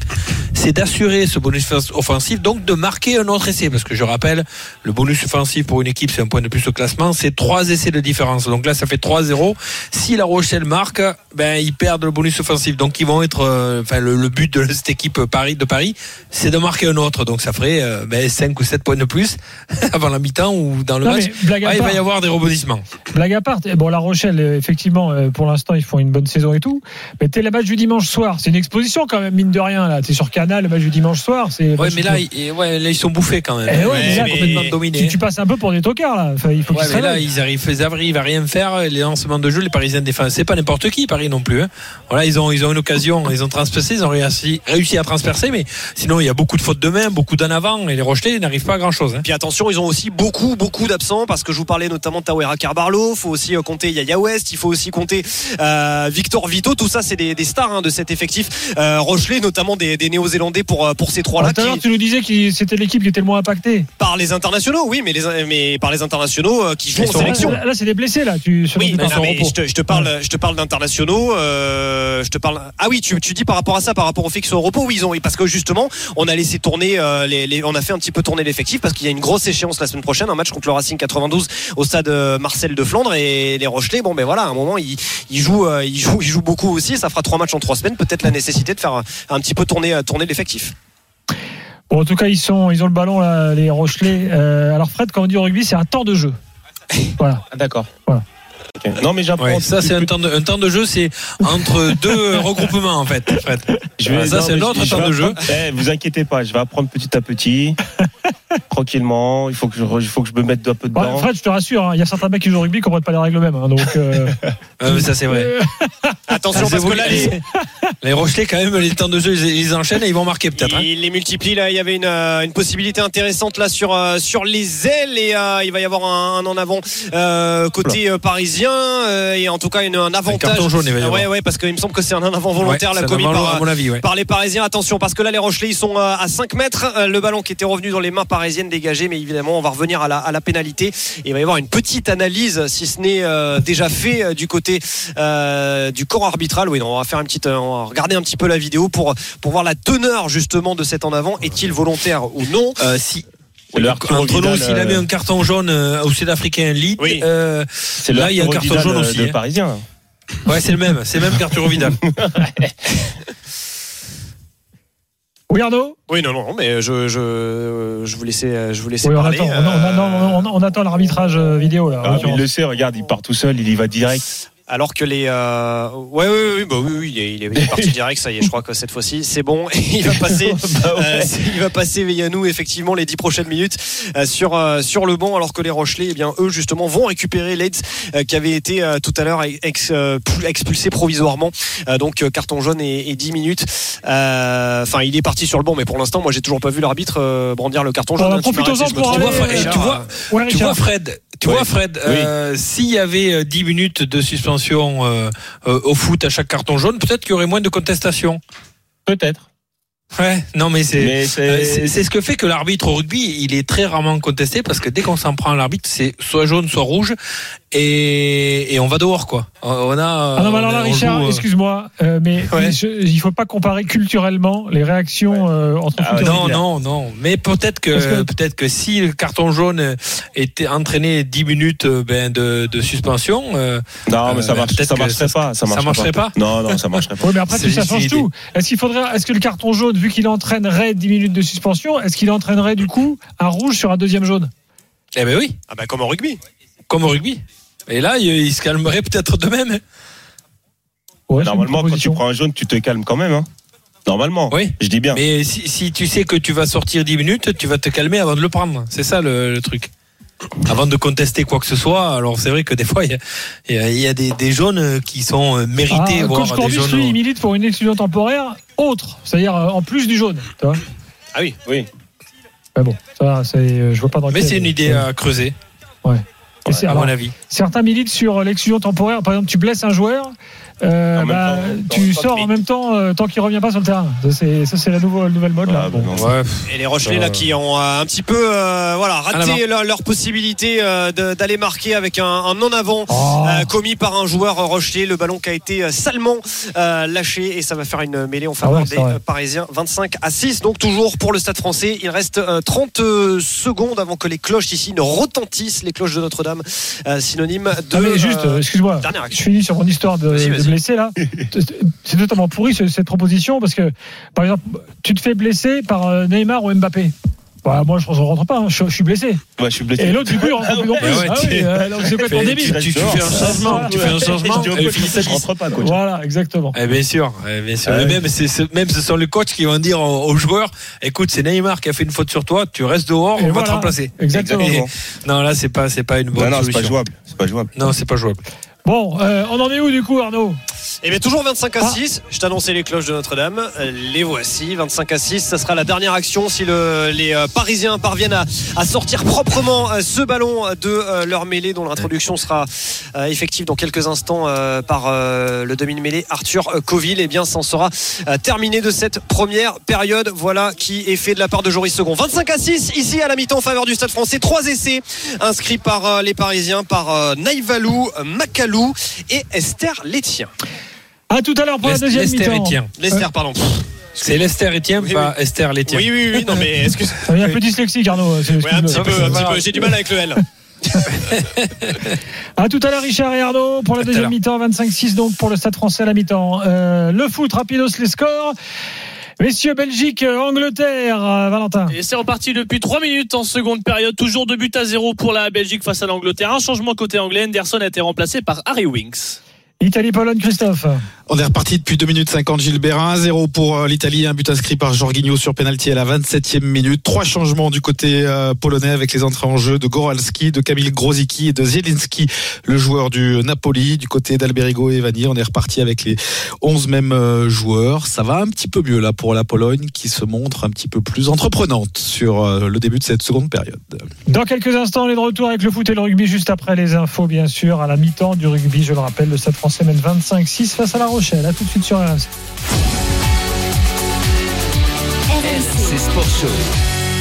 G: c'est d'assurer ce bonus offensif, donc de marquer un autre essai. Parce que je rappelle, le bonus offensif pour une équipe, c'est un point de plus au classement, c'est trois essais de différence. Donc là, ça fait 3-0. Si la Rochelle marque, ben ils perdent le bonus offensif. Donc ils vont être, euh, enfin le, le but de cette équipe Paris de Paris, c'est de marquer un autre. Donc ça ferait euh, ben, 5 ou 7 points de plus avant la mi-temps ou dans le
C: non,
G: match. Ah, il va y avoir des rebondissements.
C: blague à part, eh, bon, La Rochelle, euh, effectivement, euh, pour l'instant, ils font une bonne saison et tout. Mais t'es le match du dimanche soir. C'est une exposition quand même, mine de rien. là. T'es sur Canal, le match du dimanche soir. C'est
G: Ouais, mais là, ils, ouais, là, ils sont bouffés quand même.
C: Eh ouais, mais
G: complètement dominés.
C: tu, tu passes un peu pour des tocards là. Enfin, il faut
G: Ouais,
C: qu'ils se
G: mais là, ils arrivent, ils arrivent à rien faire. Les lancements de jeu, les Parisiens défensent. C'est pas n'importe qui, Paris non plus. hein. Voilà, ils ont, ils ont une occasion, ils ont transpassé, ils ont réussi, réussi à transpercer mais sinon il y a beaucoup de fautes de main, beaucoup d'en avant, et les Rochelais n'arrivent pas à grand chose.
B: Puis attention, ils ont aussi beaucoup, beaucoup d'absents parce que je vous parlais notamment de Tawera Carbarlo. faut aussi euh, compter Yaya West. Il faut aussi compter euh, Victor Vito. Tout ça, c'est des, des stars hein, de cet effectif. Euh, Rochelet, notamment des, des Néo-Zélandais pour, euh, pour ces trois-là.
C: Tout à l'heure, tu nous disais que c'était l'équipe qui était le moins impactée.
B: Par les internationaux, oui, mais, les, mais par les internationaux euh, qui jouent en sélection.
C: Là, là, c'est des blessés, là. Tu,
B: Oui, non, mais je te, je te parle, je te parle d'internationaux. euh, je te parle. Ah oui, tu, tu dis par rapport à ça, par rapport au fait qu'ils sont au repos. Oui, Parce que justement, on a laissé tourner euh, les, les- on a fait un petit peu tourner l'effectif parce qu'il y a une grosse échéance la semaine prochaine, un match contre le Racing 92 au stade euh, Marcel de Flandre et les Rochelais. Bon, ben voilà, à un moment, ils, ils jouent, euh, ils jouent, ils jouent beaucoup aussi. Ça fera trois matchs en trois semaines. Peut-être la nécessité de faire un, un petit peu tourner, tourner l'effectif.
C: Bon, en tout cas, ils, sont, ils ont le ballon, là, les Rochelais. Euh, alors, Fred, quand on dit au rugby, c'est un temps de jeu. Voilà.
E: D'accord.
C: Voilà.
E: Non, mais j'apprends.
G: Ouais, ça c'est un temps de, un temps de jeu, c'est entre deux regroupements en fait. Fred.
E: Je vais-
G: Ah, ça, c'est
E: je- je
G: temps de jeu.
E: Eh, vous inquiétez pas, je vais apprendre petit à petit, tranquillement. Il faut que je, il faut que je me mette un peu
C: Ouais,
E: dedans.
C: Fred, je te rassure, hein, il y a certains mecs qui jouent au rugby qui comprennent pas les règles même. hein, donc, euh,
G: Euh, ça c'est vrai.
B: Attention parce que là, les,
G: Les Rochelais quand même les temps de jeu ils, ils enchaînent et ils vont marquer peut-être. hein.
B: Il les multiplie là. Il y avait une, euh, une possibilité intéressante là sur euh, sur les ailes et euh, il va y avoir un, un en avant euh, côté parisien euh, et en tout cas une, un
G: Un
B: avantage.
G: carton jaune il va y avoir.
B: ouais ouais parce qu'il me semble que c'est un en avant volontaire
G: Ouais,
B: là commis
G: un
B: par,
G: à mon avis. Ouais.
B: par les Parisiens. Attention parce que là les Rochelais ils sont euh, à 5 mètres. Euh, Le ballon qui était revenu dans les mains parisiennes dégagé mais évidemment on va revenir à la, à la pénalité. Et il va y avoir une petite analyse si ce n'est euh, déjà fait du côté euh, du corps arbitral. Oui non, on va faire une petite, on va regarder un petit peu la vidéo pour pour voir la teneur justement de cet en avant. Est-il volontaire ou non?
G: Euh, si
E: le
G: entre nous, s'il avait
E: euh,
G: un carton jaune euh, au Sud-Africain Elite,
B: Oui.
G: euh,
E: c'est le
G: là, il y a un carton
E: Vidal,
G: jaune
E: euh,
G: aussi,
E: de
G: hein.
E: Parisien.
G: ouais, c'est le même, c'est le même qu'Arturo Vidal.
C: Oui, Arnaud?
B: Oui, non, non, mais je, je, je vous laissais, je vous laissais
C: Oui, on
B: parler.
C: attend, on, on-
B: euh,
C: on- on- on attend l'arbitrage euh, vidéo, là.
E: Ah, il le sait, regarde, il part tout seul, il y va direct.
B: Alors que les, euh, ouais, ouais, ouais, bah oui, oui, il est, il est- il est parti direct. Ça y est, je crois que cette fois-ci, c'est bon. Il va passer,
E: Bah ouais.
B: euh, il va passer effectivement les dix prochaines minutes euh, sur euh, sur le banc, alors que les Rochelais, eh bien, eux justement, vont récupérer Leeds euh, qui avait été euh, tout à l'heure ex- euh, expulsé provisoirement. Euh, donc euh, carton jaune et, et 10 minutes. Euh, Enfin, il est parti sur le banc, mais pour l'instant, moi, j'ai toujours pas vu l'arbitre euh, brandir le carton jaune. Hein, tu
C: profitons-en pour
G: vois,
C: aller,
G: Fred, tu vois. Fred, tu
E: Oui.
G: vois Fred, s'il y avait euh, 10 minutes de suspension euh, euh, au foot à chaque carton jaune, peut-être qu'il y aurait moins de contestations.
E: Peut-être.
G: Ouais, non mais euh,
E: c'est
G: c'est ce que fait que l'arbitre au rugby, il est très rarement contesté parce que dès qu'on s'en prend à l'arbitre, c'est soit jaune, soit rouge, et, et on va dehors quoi. On a.
C: Ah non, mais alors là, Richard,
G: euh,
C: excuse-moi, euh, mais
G: Ouais.
C: je- il faut pas comparer culturellement les réactions euh, entre
E: Ah,
G: Non, non, non. Mais peut-être que, peut-être que si le carton jaune était entraîné 10 minutes euh, ben, de, de suspension, euh,
E: Non, mais ça,
G: Euh,
E: marche, ça marcherait
G: ça-
E: pas. Ça
G: ça
E: marcherait,
G: pas
E: Non, non, ça marcherait pas.
C: Oui, mais après, tout ça change
G: idée.
C: tout. Est-ce qu'il faudrait, est-ce que le carton jaune, vu qu'il entraînerait 10 minutes de suspension, est-ce qu'il entraînerait du coup un rouge sur un deuxième jaune?
G: Eh ben oui,
B: Ah bah comme en rugby.
G: comme au rugby. Et là, il, il se calmerait peut-être de même.
C: Ouais, une
E: Normalement, quand tu prends un jaune, tu te calmes quand même. Hein. Normalement.
G: Oui.
E: Je dis bien.
G: Mais si, si tu sais que tu vas sortir 10 minutes, tu vas te calmer avant de le prendre. C'est ça le, le truc. Avant de contester quoi que ce soit, alors c'est vrai que des fois, il y a, il y a- il y a des, des jaunes qui sont euh, mérités,
C: Ah,
G: voire
C: Coach
G: des jaunes.
C: lui, il milite pour une exclusion temporaire autre, c'est-à-dire euh, en plus du jaune. Tu vois
B: Ah oui.
E: Oui.
C: mais bon, ça, c'est, euh, je vois pas dans
G: Mais c'est une idée à creuser,
C: Et c'est-
G: à mon avis.
C: certains militent sur l'exclusion temporaire. Par exemple, tu blesses un joueur, euh, bah,
E: temps,
C: tu sors en même temps euh, tant qu'il revient pas sur le terrain. Ça, c'est, ça, c'est la nouvelle, nouvelle mode. là.
E: Ah,
C: Bon.
E: non.
G: Ouais.
B: Et les Rochelais
G: Euh,
B: là qui ont euh, un petit peu euh, voilà raté leur, leur possibilité euh, de- d'aller marquer avec un, un en avant
C: Oh.
B: euh, commis par un joueur Rochelet. Le ballon qui a été euh, salement euh, lâché et ça va faire une mêlée en faveur
C: Ah ouais,
B: des euh, Parisiens. 25 à 6. Donc toujours pour le Stade Français. Il reste euh, 30 secondes avant que les cloches ici ne retentissent. Les cloches de Notre-Dame, euh, synonyme de.
C: Ah, mais juste,
B: euh,
C: euh, excuse-moi,
B: dernière
C: je
B: action.
C: finis sur mon histoire de,
B: Vas-y,
C: de
B: vas-y.
C: Blessé là. C'est totalement pourri ce- cette proposition parce que, par exemple, tu te fais blesser par euh, Neymar ou Mbappé. Bah, moi, je ne rentre pas, hein, je, je suis blessé.
E: Ouais, je suis blessé.
C: Et l'autre, du coup, il rentre plus non plus.
G: Eh ouais,
C: Ah oui, euh, donc c'est
G: Fais-
C: débile.
G: tu, tu fais un changement, tu fais un changement,
E: Je dis au
G: et
E: je
G: Salis.
E: rentre pas, coach.
C: Voilà, exactement.
G: Eh bien sûr, eh bien sûr.
E: Ah
G: Mais
E: ouais.
G: même, c'est, c'est- même ce sont les coachs qui vont dire aux, aux joueurs écoute, c'est Neymar qui a fait une faute sur toi, tu restes dehors,
C: Et
G: on va
C: voilà.
G: te remplacer.
C: Exactement.
E: Exactement.
G: Non, là, c'est pas, c'est pas une bonne
E: Non, non, c'est
G: solution.
E: pas jouable. C'est pas jouable.
G: Non, c'est pas jouable.
C: Bon, euh, on en est où du coup, Arnaud?
B: Et bien toujours 25 à
C: Ah.
B: 6. Je t'annonçais les cloches de Notre-Dame. Les voici. 25 à 6. Ça sera la dernière action si le- les euh, Parisiens parviennent à, à sortir proprement euh, ce ballon de euh, leur mêlée dont l'introduction sera effective dans quelques instants par le demi-mêlée Arthur Coville. Et bien, ça en sera terminé de cette première période. Voilà qui est fait de la part de Joris Second. 25 à 6 ici à la mi-temps en faveur du Stade français. Trois essais inscrits par les Parisiens, par Naïvalou, Macalou et Esther Létien.
C: À tout à l'heure pour la deuxième mi-temps.
G: Etienne.
B: Lester, pardon.
G: C'est Lester Etienne,
B: Oui,
G: pas Esther Létien.
B: Oui, oui, oui, non, mais excuse.
C: Il y a un peu dyslexique, Arnaud. c'est-
B: Ouais, un petit peu, un petit peu. J'ai du mal avec le L.
C: À tout à l'heure, Richard et Arnaud, pour la deuxième mi-temps, 25-6 donc pour le Stade français à la mi-temps. Euh, le foot, rapidos les scores. Messieurs, Belgique, euh, Angleterre, euh, Valentin.
D: Et c'est reparti depuis 3 minutes en seconde période. Toujours deux buts à zéro pour la Belgique face à l'Angleterre. Un changement côté anglais. Anderson a été remplacé par Harry Winks.
C: Italie-Pologne, Christophe.
F: On est reparti depuis 2 minutes 50 Gilbert 1-0 pour euh, l'Italie, un but inscrit par Jorginho sur penalty à la 27e minute. Trois changements du côté euh, polonais avec les entrées en jeu de Goralski, de Kamil Grozicki et de Zielinski, le joueur du Napoli. Du côté d'Alberigo et Evani, on est reparti avec les 11 mêmes euh, joueurs. Ça va un petit peu mieux là pour la Pologne qui se montre un petit peu plus entreprenante sur euh, le début de cette seconde période.
C: Dans quelques instants, on est de retour avec le foot et le rugby, juste après les infos, bien sûr. À la mi-temps du rugby, je le rappelle, le Stade français mène 25-6 face à La Rochelle. À tout de suite sur RMC.
A: RMC
H: C'est Sport Show.